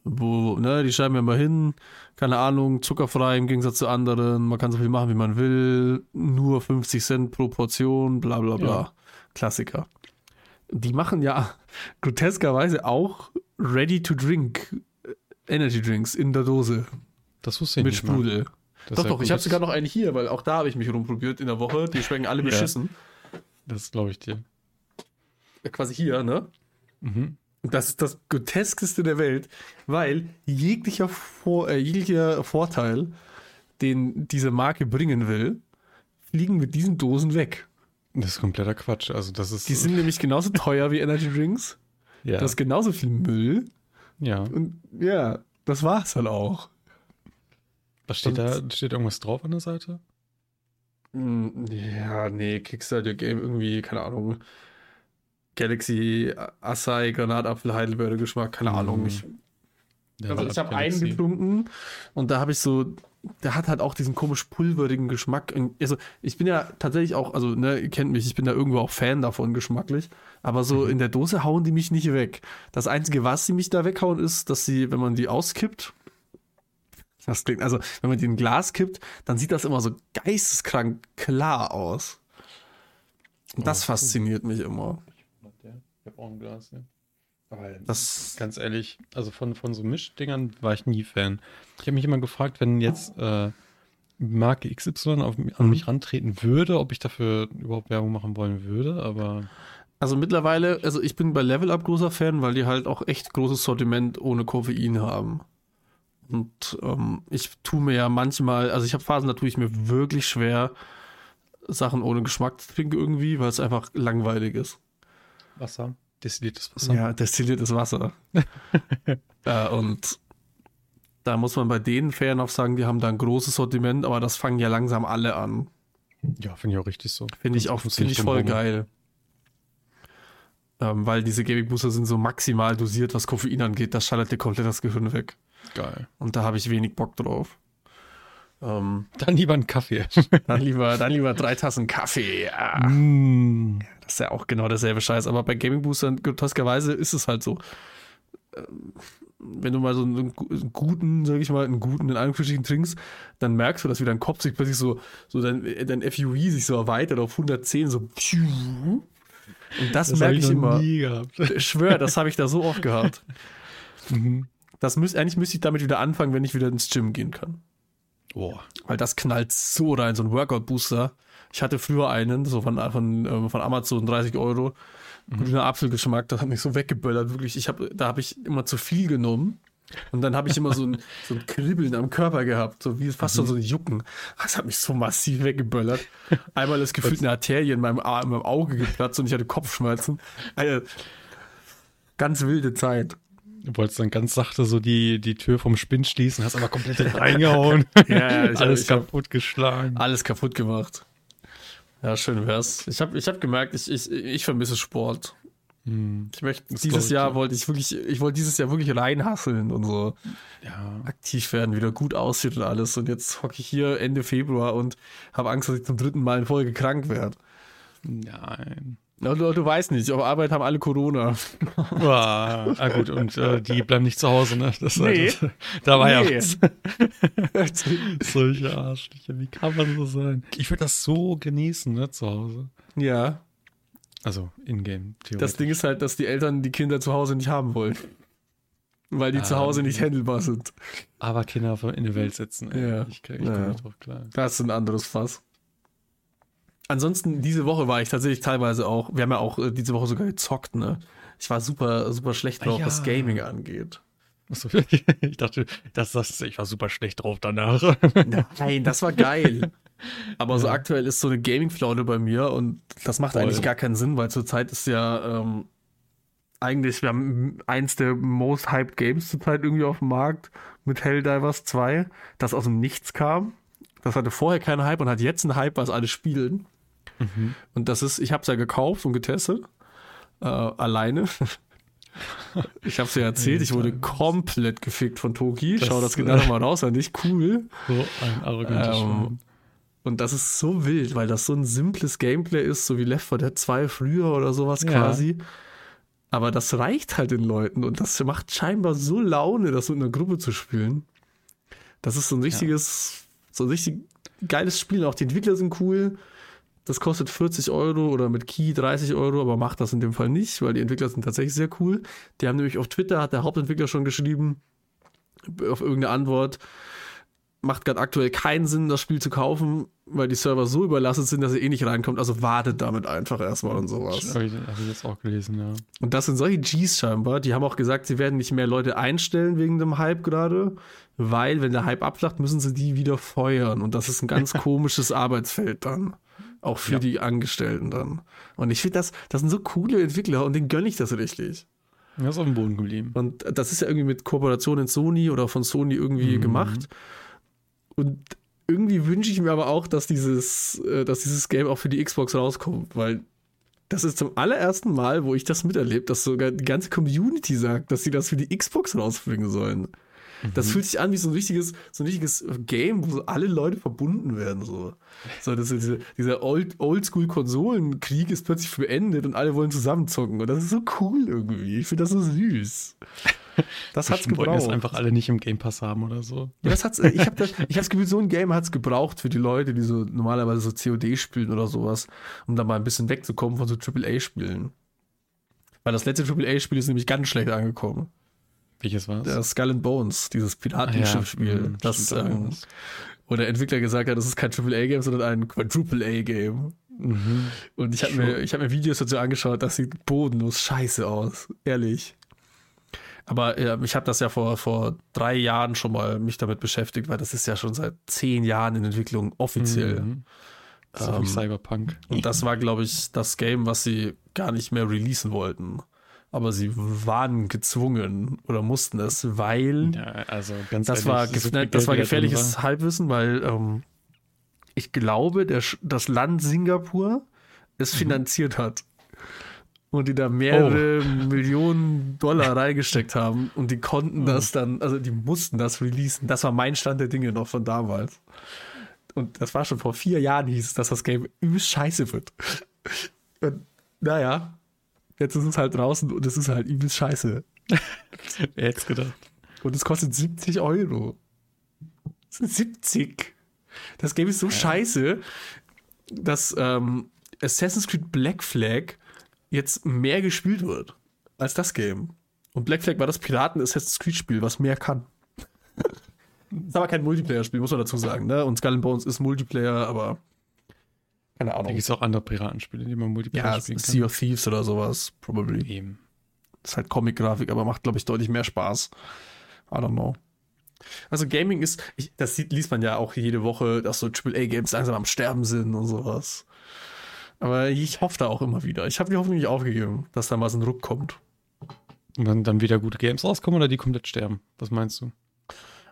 Wo, ne, die schreiben ja immer hin, keine Ahnung, zuckerfrei im Gegensatz zu anderen, man kann so viel machen, wie man will, nur 50 Cent pro Portion, bla bla bla. Ja. Klassiker. Die machen ja groteskerweise auch Ready-to-Drink Energy Drinks in der Dose Das wusste ich mit nicht. mal. Sprudel. Das doch, ja doch, ich habe sogar noch eine hier, weil auch da habe ich mich rumprobiert in der Woche. Die schmecken alle Ja. beschissen. Das glaube ich dir. Quasi hier, ne? Mhm. Und Das ist das groteskeste der Welt, weil jeglicher, Vor äh, jeglicher Vorteil, den diese Marke bringen will, fliegen mit diesen Dosen weg. Das ist kompletter Quatsch. Also das ist. Die sind nämlich genauso teuer wie Energy Drinks. ja. Das ist genauso viel Müll. ja. Und ja, das war's dann auch. Was steht Und- da? Steht irgendwas drauf an der Seite? Mm, Ja, nee, Kickstarter Game irgendwie, keine Ahnung. Galaxy, Acai, Granatapfel, Heidelbeere Geschmack, keine Mhm. Ahnung. Ich, Der Also ich habe einen getrunken und da habe ich so, der hat halt auch diesen komisch pulverigen Geschmack. Also ich bin ja tatsächlich auch, also ne, ihr kennt mich, ich bin da irgendwo auch Fan davon geschmacklich. Aber so Mhm. in der Dose hauen die mich nicht weg. Das Einzige, was sie mich da weghauen, ist, dass sie, wenn man die auskippt, das klingt, also wenn man die in ein Glas kippt, dann sieht das immer so geisteskrank klar aus. Und das Oh, fasziniert mich immer. Ich habe auch ein Glas, ja. Aber Das, ganz ehrlich, also von, von so Mischdingern war ich nie Fan. Ich habe mich immer gefragt, wenn jetzt äh, Marke XY auf, Mhm. an mich rantreten würde, ob ich dafür überhaupt Werbung machen wollen würde, aber Also mittlerweile, also ich bin bei Level Up großer Fan, weil die halt auch echt großes Sortiment ohne Koffein haben. Und ähm, ich tue mir ja manchmal, also ich habe Phasen, da tue ich mir wirklich schwer, Sachen ohne Geschmack zu trinken irgendwie, weil es einfach langweilig ist. Wasser, destilliertes Wasser. Ja, destilliertes Wasser. äh, und Da muss man bei denen fair enough sagen, die haben da ein großes Sortiment, aber das fangen ja langsam alle an. Ja, finde ich auch richtig so. Finde ich auch nicht ich voll geil. Ähm, weil diese Gaming Booster sind so maximal dosiert, was Koffein angeht. Das schallert dir komplett das Gehirn weg. Geil. Und da habe ich wenig Bock drauf. Ähm, Dann lieber einen Kaffee. dann, lieber, dann lieber drei Tassen Kaffee. Ja. mm. Das ist ja auch genau derselbe Scheiß. Aber bei Gaming Boostern, groteskerweise, ist es halt so. Ähm, Wenn du mal so einen gu- einen guten, sag ich mal, einen guten, in Anführungsstrichen trinkst, dann merkst du, dass wieder dein Kopf sich plötzlich so, so dein, dein FUI sich so erweitert auf 110, so. Und das, hab merke ich, noch immer. nie gehabt. Ich schwöre, das habe ich da so oft gehabt. Mhm. Das müß, eigentlich müsste ich damit wieder anfangen, wenn ich wieder ins Gym gehen kann. Boah. Weil das knallt so rein, so ein Workout-Booster. Ich hatte früher einen, so von, von, ähm, von Amazon, 30 Euro. Grüner Apfelgeschmack, das hat mich so weggeböllert. Wirklich, ich hab, da habe ich immer zu viel genommen. Und dann habe ich immer so ein, so ein Kribbeln am Körper gehabt, so wie fast schon so ein Jucken. Das hat mich so massiv weggeböllert. Einmal ist gefühlt eine Arterie in meinem, in meinem Auge geplatzt und ich hatte Kopfschmerzen. Alter, ganz wilde Zeit. Du wolltest dann ganz sachte so die, die Tür vom Spind schließen, hast aber komplett reingehauen. Ja, Alles hab- kaputt geschlagen. Alles kaputt gemacht. Ja, schön wär's. Ich habe ich hab gemerkt, ich, ich, ich vermisse Sport. Hm. Ich möchte, Das dieses Jahr ja. wollte ich wirklich, ich wollte dieses Jahr wirklich reinhasseln und so Ja. aktiv werden, wieder gut aussieht und alles. Und jetzt hocke ich hier Ende Februar und habe Angst, dass ich zum dritten Mal in Folge krank werde. Nein. Na, Du, du weißt nicht, auf Arbeit haben alle Corona. Ah, ah gut, und äh, die bleiben nicht zu Hause, ne? Das, Nee. das, da war Nee. ja was. Solche Arschlöcher, wie kann man so sein? Ich würde das so genießen, ne, zu Hause. ja, Also, in-game, das. Ding ist halt, dass die Eltern die Kinder zu Hause nicht haben wollen. Weil die Ah, zu Hause nicht handelbar sind. Aber Kinder in die Welt setzen, ey. Ja. Ich, ich Ja. komme nicht drauf klar. Das ist ein anderes Fass. Ansonsten, diese Woche war ich tatsächlich teilweise auch, wir haben ja auch äh, diese Woche sogar gezockt, ne? Ich war super, super schlecht drauf, Ja. was Gaming angeht. Ich dachte, das, das, ich war super schlecht drauf danach. Nein, das war geil. Aber so aktuell ist so eine Gaming-Flaute bei mir und das macht Voll. eigentlich gar keinen Sinn, weil zurzeit ist ja ähm, eigentlich, wir haben eins der most hyped Games zurzeit irgendwie auf dem Markt mit Helldivers 2, das aus dem Nichts kam. Das hatte vorher keinen Hype und hat jetzt einen Hype, was alle spielen. Und das ist, ich habe es ja gekauft und getestet. Äh, alleine. Ich habe es ja erzählt, ich wurde komplett gefickt von Toki. Das, Schau das äh, genau mal raus, an nicht cool. So ein arrogantes Ähm. Und das ist so wild, weil das so ein simples Gameplay ist, so wie Left 4 Dead 2 früher oder sowas Ja. quasi. Aber das reicht halt den Leuten und das macht scheinbar so Laune, das mit einer Gruppe zu spielen. Das ist so ein richtiges, so ein richtig geiles Spiel. Auch die Entwickler sind cool. Das kostet 40 Euro oder mit Key 30 Euro, aber macht das in dem Fall nicht, weil die Entwickler sind tatsächlich sehr cool. Die haben nämlich auf Twitter, hat der Hauptentwickler schon geschrieben, auf irgendeine Antwort, macht gerade aktuell keinen Sinn, das Spiel zu kaufen, weil die Server so überlastet sind, dass ihr eh nicht reinkommt. Also wartet damit einfach erstmal und sowas. Habe ich, hab ich jetzt auch gelesen, ja. Und das sind solche Gs scheinbar, die haben auch gesagt, sie werden nicht mehr Leute einstellen wegen dem Hype gerade, weil wenn der Hype abflacht, müssen sie die wieder feuern. Und das ist ein ganz komisches Arbeitsfeld dann. Auch für Ja. die Angestellten dann. Und ich finde das, das sind so coole Entwickler und denen gönne ich das richtig. Er ist auf dem Boden geblieben. Und das ist ja irgendwie mit Kooperationen Sony oder von Sony irgendwie Mhm. gemacht. Und irgendwie wünsche ich mir aber auch, dass dieses, äh, dass dieses Game auch für die Xbox rauskommt, weil das ist zum allerersten Mal, wo ich das miterlebt, dass sogar die ganze Community sagt, dass sie das für die Xbox rausbringen sollen. Das fühlt sich an wie so ein richtiges, so ein richtiges Game, wo so alle Leute verbunden werden. So, so das diese, dieser Old, Oldschool-Konsolenkrieg ist plötzlich beendet und alle wollen zusammenzocken. Und das ist so cool irgendwie. Ich finde das so süß. Das hat's wollten gebraucht. jetzt einfach alle nicht im Game Pass haben oder so. Ja, das hat's, ich habe das, ich das Gefühl, so ein Game hat's gebraucht für die Leute, die so normalerweise so COD spielen oder sowas, um da mal ein bisschen wegzukommen von so AAA-Spielen. Weil das letzte AAA-Spiel ist nämlich ganz schlecht angekommen. Welches war's? Das Skull and Bones, dieses Piratenschiff-Spiel, hm, das, stimmt, da ähm, wo der Entwickler gesagt hat, das ist kein AAA-Game, sondern ein Quadruple-A-Game. Mhm. Und ich habe mir, ich hab mir Videos dazu angeschaut, das sieht bodenlos scheiße aus. Ehrlich. Aber äh, ich habe das ja vor, vor drei Jahren schon mal mich damit beschäftigt, weil das ist ja schon seit zehn Jahren in Entwicklung offiziell. Mhm. Das Ähm, Cyberpunk. Und das war, glaube ich, das Game, was sie gar nicht mehr releasen wollten. Aber sie waren gezwungen oder mussten es, weil Ja, also ganz das ehrlich, war, das Geld, war gefährliches war. Halbwissen, weil ähm, ich glaube, der, das Land Singapur es Mhm. finanziert hat. Und die da mehrere Oh. Millionen Dollar reingesteckt haben und die konnten Oh. das dann, also die mussten das releasen. Das war mein Stand der Dinge noch von damals. Und das war schon vor vier Jahren hieß es, dass das Game übelst scheiße wird. Und naja, jetzt ist es halt draußen und es ist halt übelst scheiße. Wer hätte gedacht? Und es kostet 70 Euro. Das sind 70. Das Game ist so scheiße, dass ähm, Assassin's Creed Black Flag jetzt mehr gespielt wird als das Game. Und Black Flag war das Piraten-Assassin's Creed-Spiel, was mehr kann. ist aber kein Multiplayer-Spiel, muss man dazu sagen. Ne? Und Skull and Bones ist Multiplayer, aber keine Da Ahnung. gibt es auch andere Piratenspiele, die man Multiplayer Ja, spielen Sea kann. of Thieves oder sowas, probably. Eben. ist halt Comic-Grafik, aber macht, glaube ich, deutlich mehr Spaß. I don't know. Also Gaming ist, ich, das sieht, liest man ja auch jede Woche, dass so AAA-Games langsam am Sterben sind und sowas. Aber ich hoffe da auch immer wieder. Ich habe die Hoffnung nicht aufgegeben, dass da mal so ein Ruck kommt. Und dann, dann wieder gute Games rauskommen oder die komplett sterben? Was meinst du?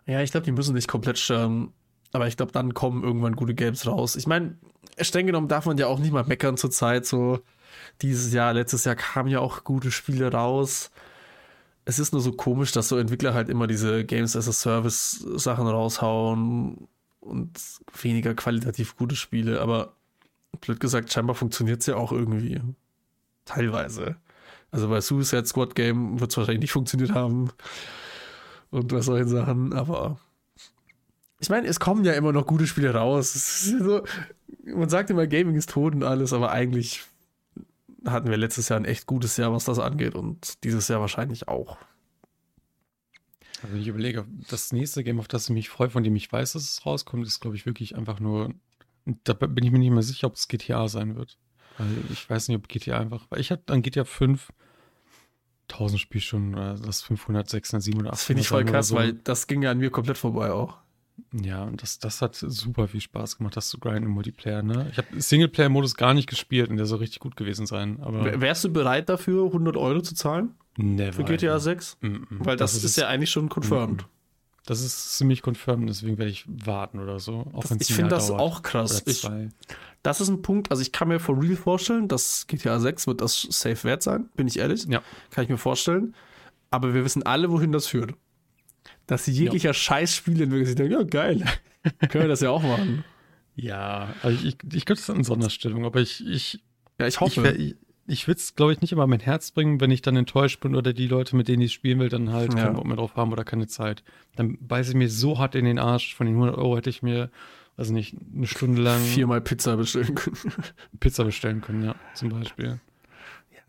Ja, ich glaube, die müssen nicht komplett sterben. Aber ich glaube, dann kommen irgendwann gute Games raus. Ich meine, streng genommen darf man ja auch nicht mal meckern zur Zeit. So, dieses Jahr, letztes Jahr kamen ja auch gute Spiele raus. Es ist nur so komisch, dass so Entwickler halt immer diese Games as a Service Sachen raushauen und weniger qualitativ gute Spiele. Aber blöd gesagt, scheinbar funktioniert es ja auch irgendwie. Teilweise. Also bei Suicide Squad Game wird es wahrscheinlich nicht funktioniert haben. Und bei solchen Sachen, aber ich meine, es kommen ja immer noch gute Spiele raus. So, man sagt immer, Gaming ist tot und alles, aber eigentlich hatten wir letztes Jahr ein echt gutes Jahr, was das angeht und dieses Jahr wahrscheinlich auch. Also ich überlege, das nächste Game, auf das ich mich freue, von dem ich weiß, dass es rauskommt, ist, glaube ich, wirklich einfach nur. Da bin ich mir nicht mehr sicher, ob es GTA sein wird. Weil ich weiß nicht, ob GTA einfach. Weil ich habe dann GTA 5 1000 Spielstunden oder das 500, 600, 700, 800. Das finde ich voll krass, so. weil das ging ja an mir komplett vorbei auch. Ja, und das, das hat super viel Spaß gemacht, das zu grinden im Multiplayer, ne? Ich habe Singleplayer-Modus gar nicht gespielt und der soll richtig gut gewesen sein, aber. Wärst du bereit dafür, 100 Euro zu zahlen never, für GTA 6? Mm, mm. Weil das, ist, ja eigentlich schon confirmed. Das ist ziemlich confirmed, deswegen werde ich warten oder so. Das- ich finde das dauert. auch krass. Ich-. Das ist ein Punkt, also ich kann mir for real vorstellen, dass GTA 6 wird das safe wert sein, bin ich ehrlich. Ja. Kann ich mir vorstellen. Aber wir wissen alle, wohin das führt. Dass jeglicher Scheißspielentwickler sich denkt, ja geil, können wir das ja auch machen. Ja, also ich, ich, ich das ist eine Sonderstellung, aber ich, ich, Ja, ich ich, hoffe. wär- ich, ich würde es, glaube ich, nicht immer mein Herz bringen, wenn ich dann enttäuscht bin oder die Leute, mit denen ich spielen will, dann halt Ja. keinen Bock mehr drauf haben oder keine Zeit. Dann beiße ich mir so hart in den Arsch. Von den 100 Euro hätte ich mir, also nicht, eine Stunde lang Viermal Pizza bestellen können. Pizza bestellen können, ja, zum Beispiel.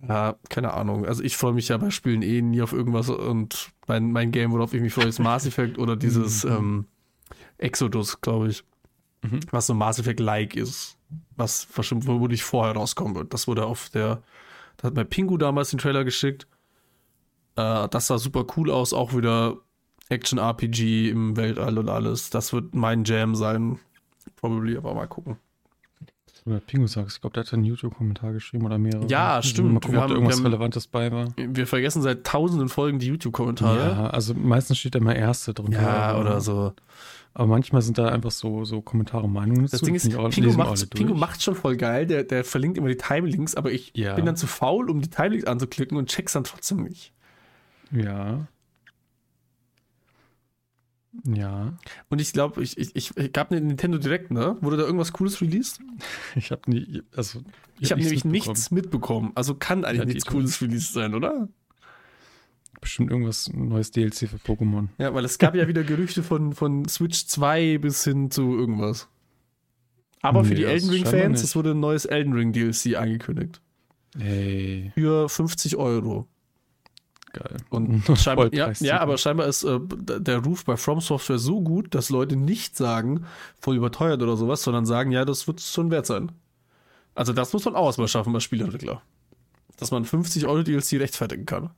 Ja, keine Ahnung. Also ich freue mich ja bei Spielen eh nie auf irgendwas und mein, mein Game, worauf ich mich freue, ist Mass Effect oder dieses ähm, Exodus, glaube ich. Mhm. Was so Mass Effect-like ist. Was vermutlich vorher rauskommen wird. Das wurde auf der, da hat mir Pingu damals den Trailer geschickt. Äh, das sah super cool aus, auch wieder Action-RPG im Weltall und alles. Das wird mein Jam sein. Probably, aber mal gucken. Oder Pingu sagst, ich glaube, der hat einen YouTube-Kommentar geschrieben oder mehrere. Ja, stimmt. Mal gucken, Wir ob haben- da irgendwas haben- Relevantes bei war. Wir vergessen seit tausenden Folgen die YouTube-Kommentare. Ja, also meistens steht da immer Erste drunter. Ja, aber- oder so. Aber manchmal sind da einfach so, so Kommentare, Meinungen Das dazu. Ding ist, Pingu alle Pingu macht's schon voll geil. Der, der verlinkt immer die Timelinks, aber ich Ja. bin dann zu faul, um die Timelinks anzuklicken und check's dann trotzdem nicht. Ja. Ja. Und ich glaube, ich, ich, ich, ich gab eine Nintendo Direct, ne? Wurde da irgendwas Cooles released? Ich habe nie, also Ich habe nämlich mitbekommen. nichts mitbekommen. Also kann eigentlich Ja, die- nichts Cooles released sein, oder? Bestimmt irgendwas neues DLC für Pokémon. Ja, weil es gab ja wieder Gerüchte von, von Switch 2 bis hin zu irgendwas. Aber für Nee, die das Elden Ring-Fans, es wurde ein neues Elden Ring DLC angekündigt. Ey, Für 50 Euro. Geil. Und scheinbar, ja, ja, aber scheinbar ist äh, der Ruf bei From Software so gut, dass Leute nicht sagen, voll überteuert oder sowas, sondern sagen, ja, das wird schon wert sein. Also das muss man auch erstmal schaffen als Spieleentwickler. Dass man 50 Euro DLC rechtfertigen kann.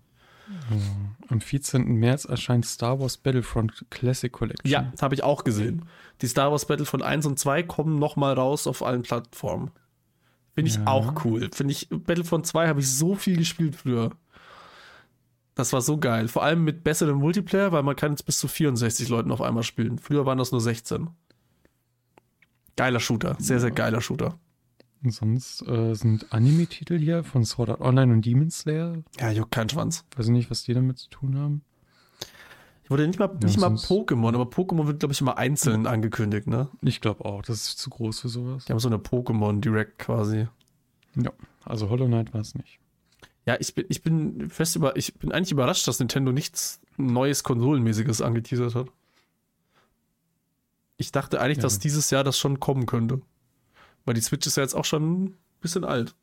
Am 14. März erscheint Star Wars Battlefront Classic Collection. Ja, habe ich auch gesehen. Die Star Wars Battle von 1 und 2 kommen nochmal raus auf allen Plattformen. Finde ich Ja. auch cool. Finde ich, Battlefront 2 habe ich so viel gespielt früher. Das war so geil. Vor allem mit besserem Multiplayer, weil man kann jetzt bis zu 64 Leuten auf einmal spielen. Früher waren das nur 16. Geiler Shooter. Sehr, sehr geiler Shooter. Und sonst äh, sind Anime-Titel hier von Sword Art Online und Demon Slayer. Ja, juckt keinen Schwanz. Weiß ich nicht, was die damit zu tun haben. Ich wurde nicht mal, nicht mal Pokémon, aber Pokémon wird, glaube ich, immer einzeln angekündigt, ne? Ich glaube auch, das ist zu groß für sowas. Die haben so eine Pokémon Direct quasi. Ja, also Hollow Knight war es nicht. Ja, ich bin, ich bin fest über, ich bin eigentlich überrascht, dass Nintendo nichts Neues Konsolenmäßiges angeteasert hat. Ich dachte eigentlich, Ja. dass dieses Jahr das schon kommen könnte. Weil die Switch ist ja jetzt auch schon ein bisschen alt.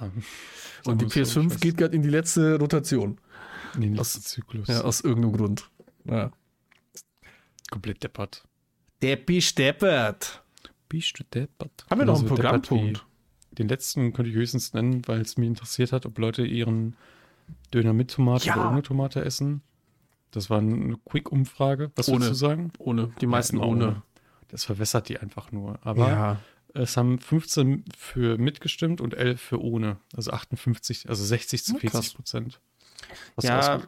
Ähm, Und die sagen wir es so, ich PS5 weiß- geht gerade in die letzte Rotation. in den aus- nächsten Zyklus. Ja, aus irgendeinem Grund. Ja. Komplett deppert. Der besteppert. Bist du deppert? Haben wir noch einen Programmpunkt? Den letzten könnte ich höchstens nennen, weil es mich interessiert hat, ob Leute ihren Döner mit Tomate Ja. oder ohne Tomate essen. Das war eine Quick-Umfrage. Was Ohne. würdest du sagen? Ohne. Die meisten immer ohne. Das verwässert die einfach nur. Aber Ja. es haben 15 für mitgestimmt und 11 für ohne. Also 58, also 60 zu Ja, krass. 40 Prozent. Was Ja.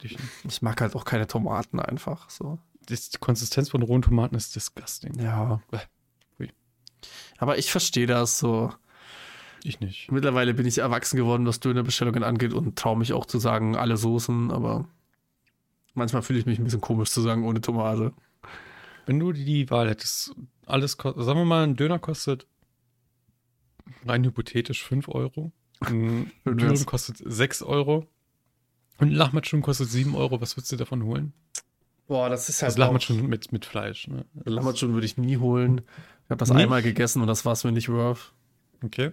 Ich mag halt auch keine Tomaten einfach. So. Die Konsistenz von rohen Tomaten ist disgusting. Ja. Aber ich verstehe das so. Ich nicht. Mittlerweile bin ich erwachsen geworden, was Dönerbestellungen angeht und traue mich auch zu sagen, alle Soßen, aber manchmal fühle ich mich ein bisschen komisch zu sagen, ohne Tomate. Wenn du die Wahl hättest, alles kostet, sagen wir mal, ein Döner kostet rein hypothetisch 5 Euro. Ein Dürüm kostet 6 Euro. Und ein Lahmacun kostet 7 Euro. Was würdest du davon holen? Boah, das ist Also Lahmacun mit, mit Fleisch. Ne? Lahmacun würde ich nie holen. Ich habe das Nicht? einmal gegessen und das war es mir nicht worth. Okay.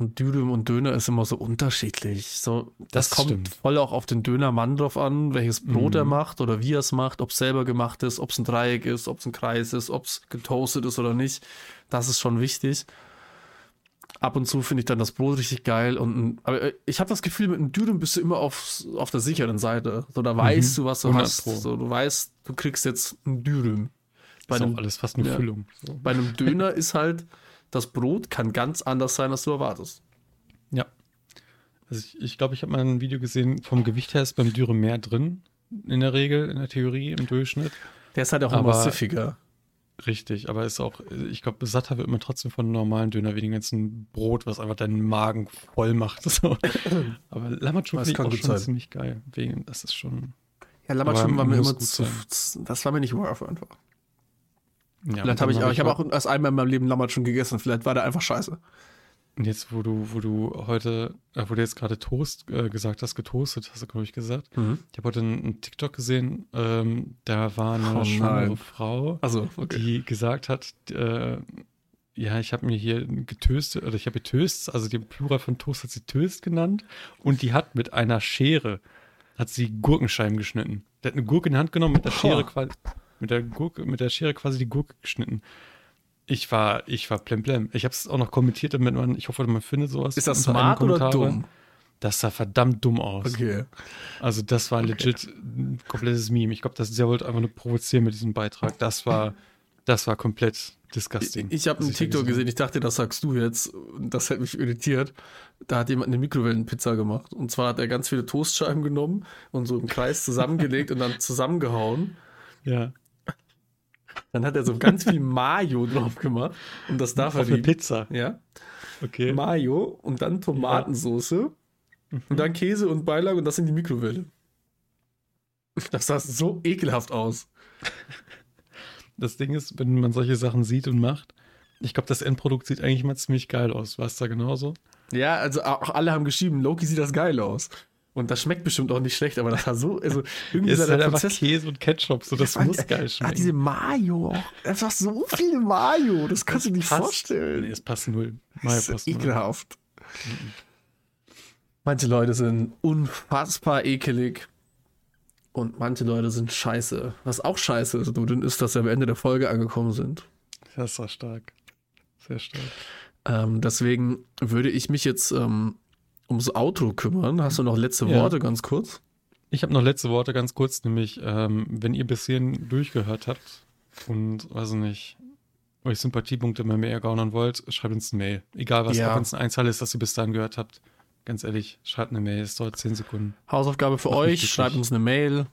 Und Dürüm und Döner ist immer so unterschiedlich. So, das, Das kommt stimmt. voll auch auf den Dönermann drauf an, welches Brot er Mhm. macht oder wie er es macht, ob es selber gemacht ist, ob es ein Dreieck ist, ob es ein Kreis ist, ob es getoastet ist oder nicht. Das ist schon wichtig. Ab und zu finde ich dann das Brot richtig geil. Und aber äh, ich habe das Gefühl, mit einem Dürüm bist du immer auf, auf der sicheren Seite. So, da weißt du, was du 100 hast. Pro. So, du weißt, du kriegst jetzt ein Dürüm. Bei ist einem, alles fast eine ja. Füllung. So. bei einem Döner ist halt, das Brot kann ganz anders sein, als du erwartest. Ja. Also ich glaube, ich, glaub, ich habe mal ein Video gesehen, vom Gewicht her ist beim Dürüm mehr drin. In der Regel, in der Theorie, im Durchschnitt. Der ist halt auch Aber- immer siffiger. Richtig, aber ist auch, ich glaube, satter wird man trotzdem von einem normalen Döner wie dem ganzen Brot, was einfach deinen Magen voll macht. So. Aber auch gut schon sein. ziemlich geil. Wegen, das ist schon. Ja, Lammatschum Aber war mir immer zu, sein. das war mir nicht worth einfach. Ja, Vielleicht habe ich, aber ich habe auch erst einmal in meinem Leben Lammatschum gegessen. Vielleicht war der einfach scheiße. Und jetzt, wo du, wo du heute, äh, wo du jetzt gerade Toast äh, gesagt hast, getoastet, hast du, glaube ich, gesagt. Ich habe heute einen, TikTok gesehen, ähm, da war eine Oh schwangere. Frau, Also, okay. die gesagt hat, äh, ja, ich habe mir hier getöstet, oder ich habe getöst, also den Plural von Toast hat sie Töst genannt und die hat mit einer Schere, hat sie Gurkenscheiben geschnitten. Die hat eine Gurke in die Hand genommen, mit der Schere quasi, mit der Gurke, mit der Schere quasi die Gurke geschnitten. Ich war, ich war plemplem. Ich habe es auch noch kommentiert, damit man, ich hoffe, man findet sowas. Ist das smart oder dumm? Das sah verdammt dumm aus. Okay. Also das war legit ein komplettes Meme. Ich glaube, das der wollte einfach nur provozieren mit diesem Beitrag. Das war, das war komplett disgusting. Ich habe was einen TikTok gesehen gesehen, ich dachte, das sagst du jetzt. Das hat mich irritiert. Da hat jemand eine Mikrowellenpizza gemacht. Und zwar hat er ganz viele Toastscheiben genommen und so im Kreis zusammengelegt und dann zusammengehauen. habe. Ja. Dann hat er so ganz viel Mayo drauf gemacht. Und das darf er Auf eine. Pizza. Ja. Okay. Mayo und dann Tomatensoße und dann Käse und Beilage und das in die Mikrowelle. Das sah so ekelhaft aus. Das Ding ist, wenn man solche Sachen sieht und macht, ich glaube, das Endprodukt sieht eigentlich mal ziemlich geil aus. War es da genauso? Ja, also auch alle haben geschrieben, Loki sieht das geil aus. Und das schmeckt bestimmt auch nicht schlecht, aber das war so, also irgendwie ist halt der einfach Prozess. Käse und Ketchup, so das Ja, muss geil Ah, schmecken. diese Mayo, auch. das war so viel Mayo, das kannst du dir nicht Passt. vorstellen. Nee, es passt null. Mayo Das ist passt null. ekelhaft. Manche Leute sind unfassbar ekelig und manche Leute sind scheiße. Was auch scheiße ist, ist, dass wir am Ende der Folge angekommen sind. Das war stark. Sehr stark. Ähm, deswegen würde ich mich jetzt ähm, ums Outro kümmern. Hast du noch letzte Ja. Worte ganz kurz? Ich habe noch letzte Worte ganz kurz, nämlich, ähm, wenn ihr bis hierhin durchgehört habt und, weiß ich nicht, euch Sympathiepunkte bei mir ergaunern wollt, schreibt uns eine Mail. Egal was, Ja. auch wenn es eine Einzahl ist, dass ihr bis dahin gehört habt. ganz ehrlich, schreibt eine Mail, es dauert 10 Sekunden. Hausaufgabe für Macht euch, schreibt uns eine Mail,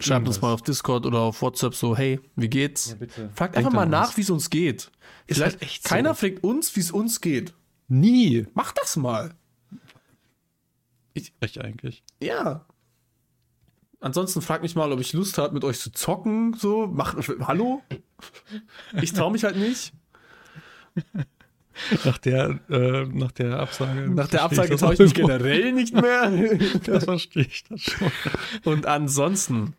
schreibt uns mal auf Discord oder auf WhatsApp so, hey, wie geht's? Ja, bitte. Fragt Denkt einfach mal nach, uns. wie es uns geht. Ist Vielleicht halt echt so. keiner fragt uns, wie es uns geht. Nie. Mach das mal. Recht eigentlich. Ja. Ansonsten fragt mich mal, ob ich Lust habe, mit euch zu zocken. So, macht, hallo? Ich traue mich halt nicht. Nach der, äh, nach der Absage. Nach der Absage traue ich mich generell nicht mehr. Das verstehe ich das schon. Und ansonsten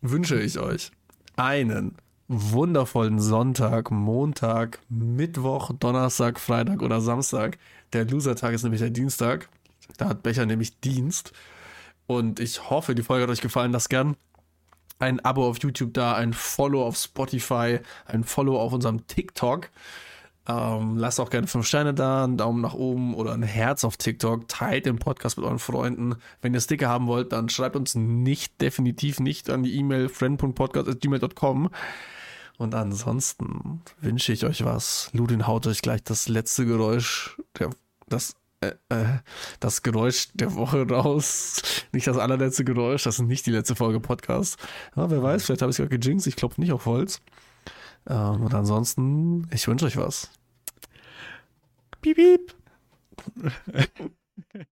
wünsche ich euch einen wundervollen Sonntag, Montag, Mittwoch, Donnerstag, Freitag oder Samstag. Der Loser-Tag ist nämlich der Dienstag. Da hat Becher nämlich Dienst. Und ich hoffe, die Folge hat euch gefallen. Lasst gern ein Abo auf YouTube da, ein Follow auf Spotify, ein Follow auf unserem TikTok. Ähm, lasst auch gerne 5 Sterne da, einen Daumen nach oben oder ein Herz auf TikTok. Teilt den Podcast mit euren Freunden. Wenn ihr Sticker haben wollt, dann schreibt uns nicht, definitiv nicht an die E-Mail friend.podcast.gmail.com. Und ansonsten wünsche ich euch was. Ludin haut euch gleich das letzte Geräusch, der, das, äh, äh, das Geräusch der Woche raus. Nicht das allerletzte Geräusch, das ist nicht die letzte Folge Podcast. Ja, wer weiß, vielleicht habe ich es gerade gejinxt, ich klopfe nicht auf Holz. Ähm, und ansonsten, ich wünsche euch was. Piep, piep.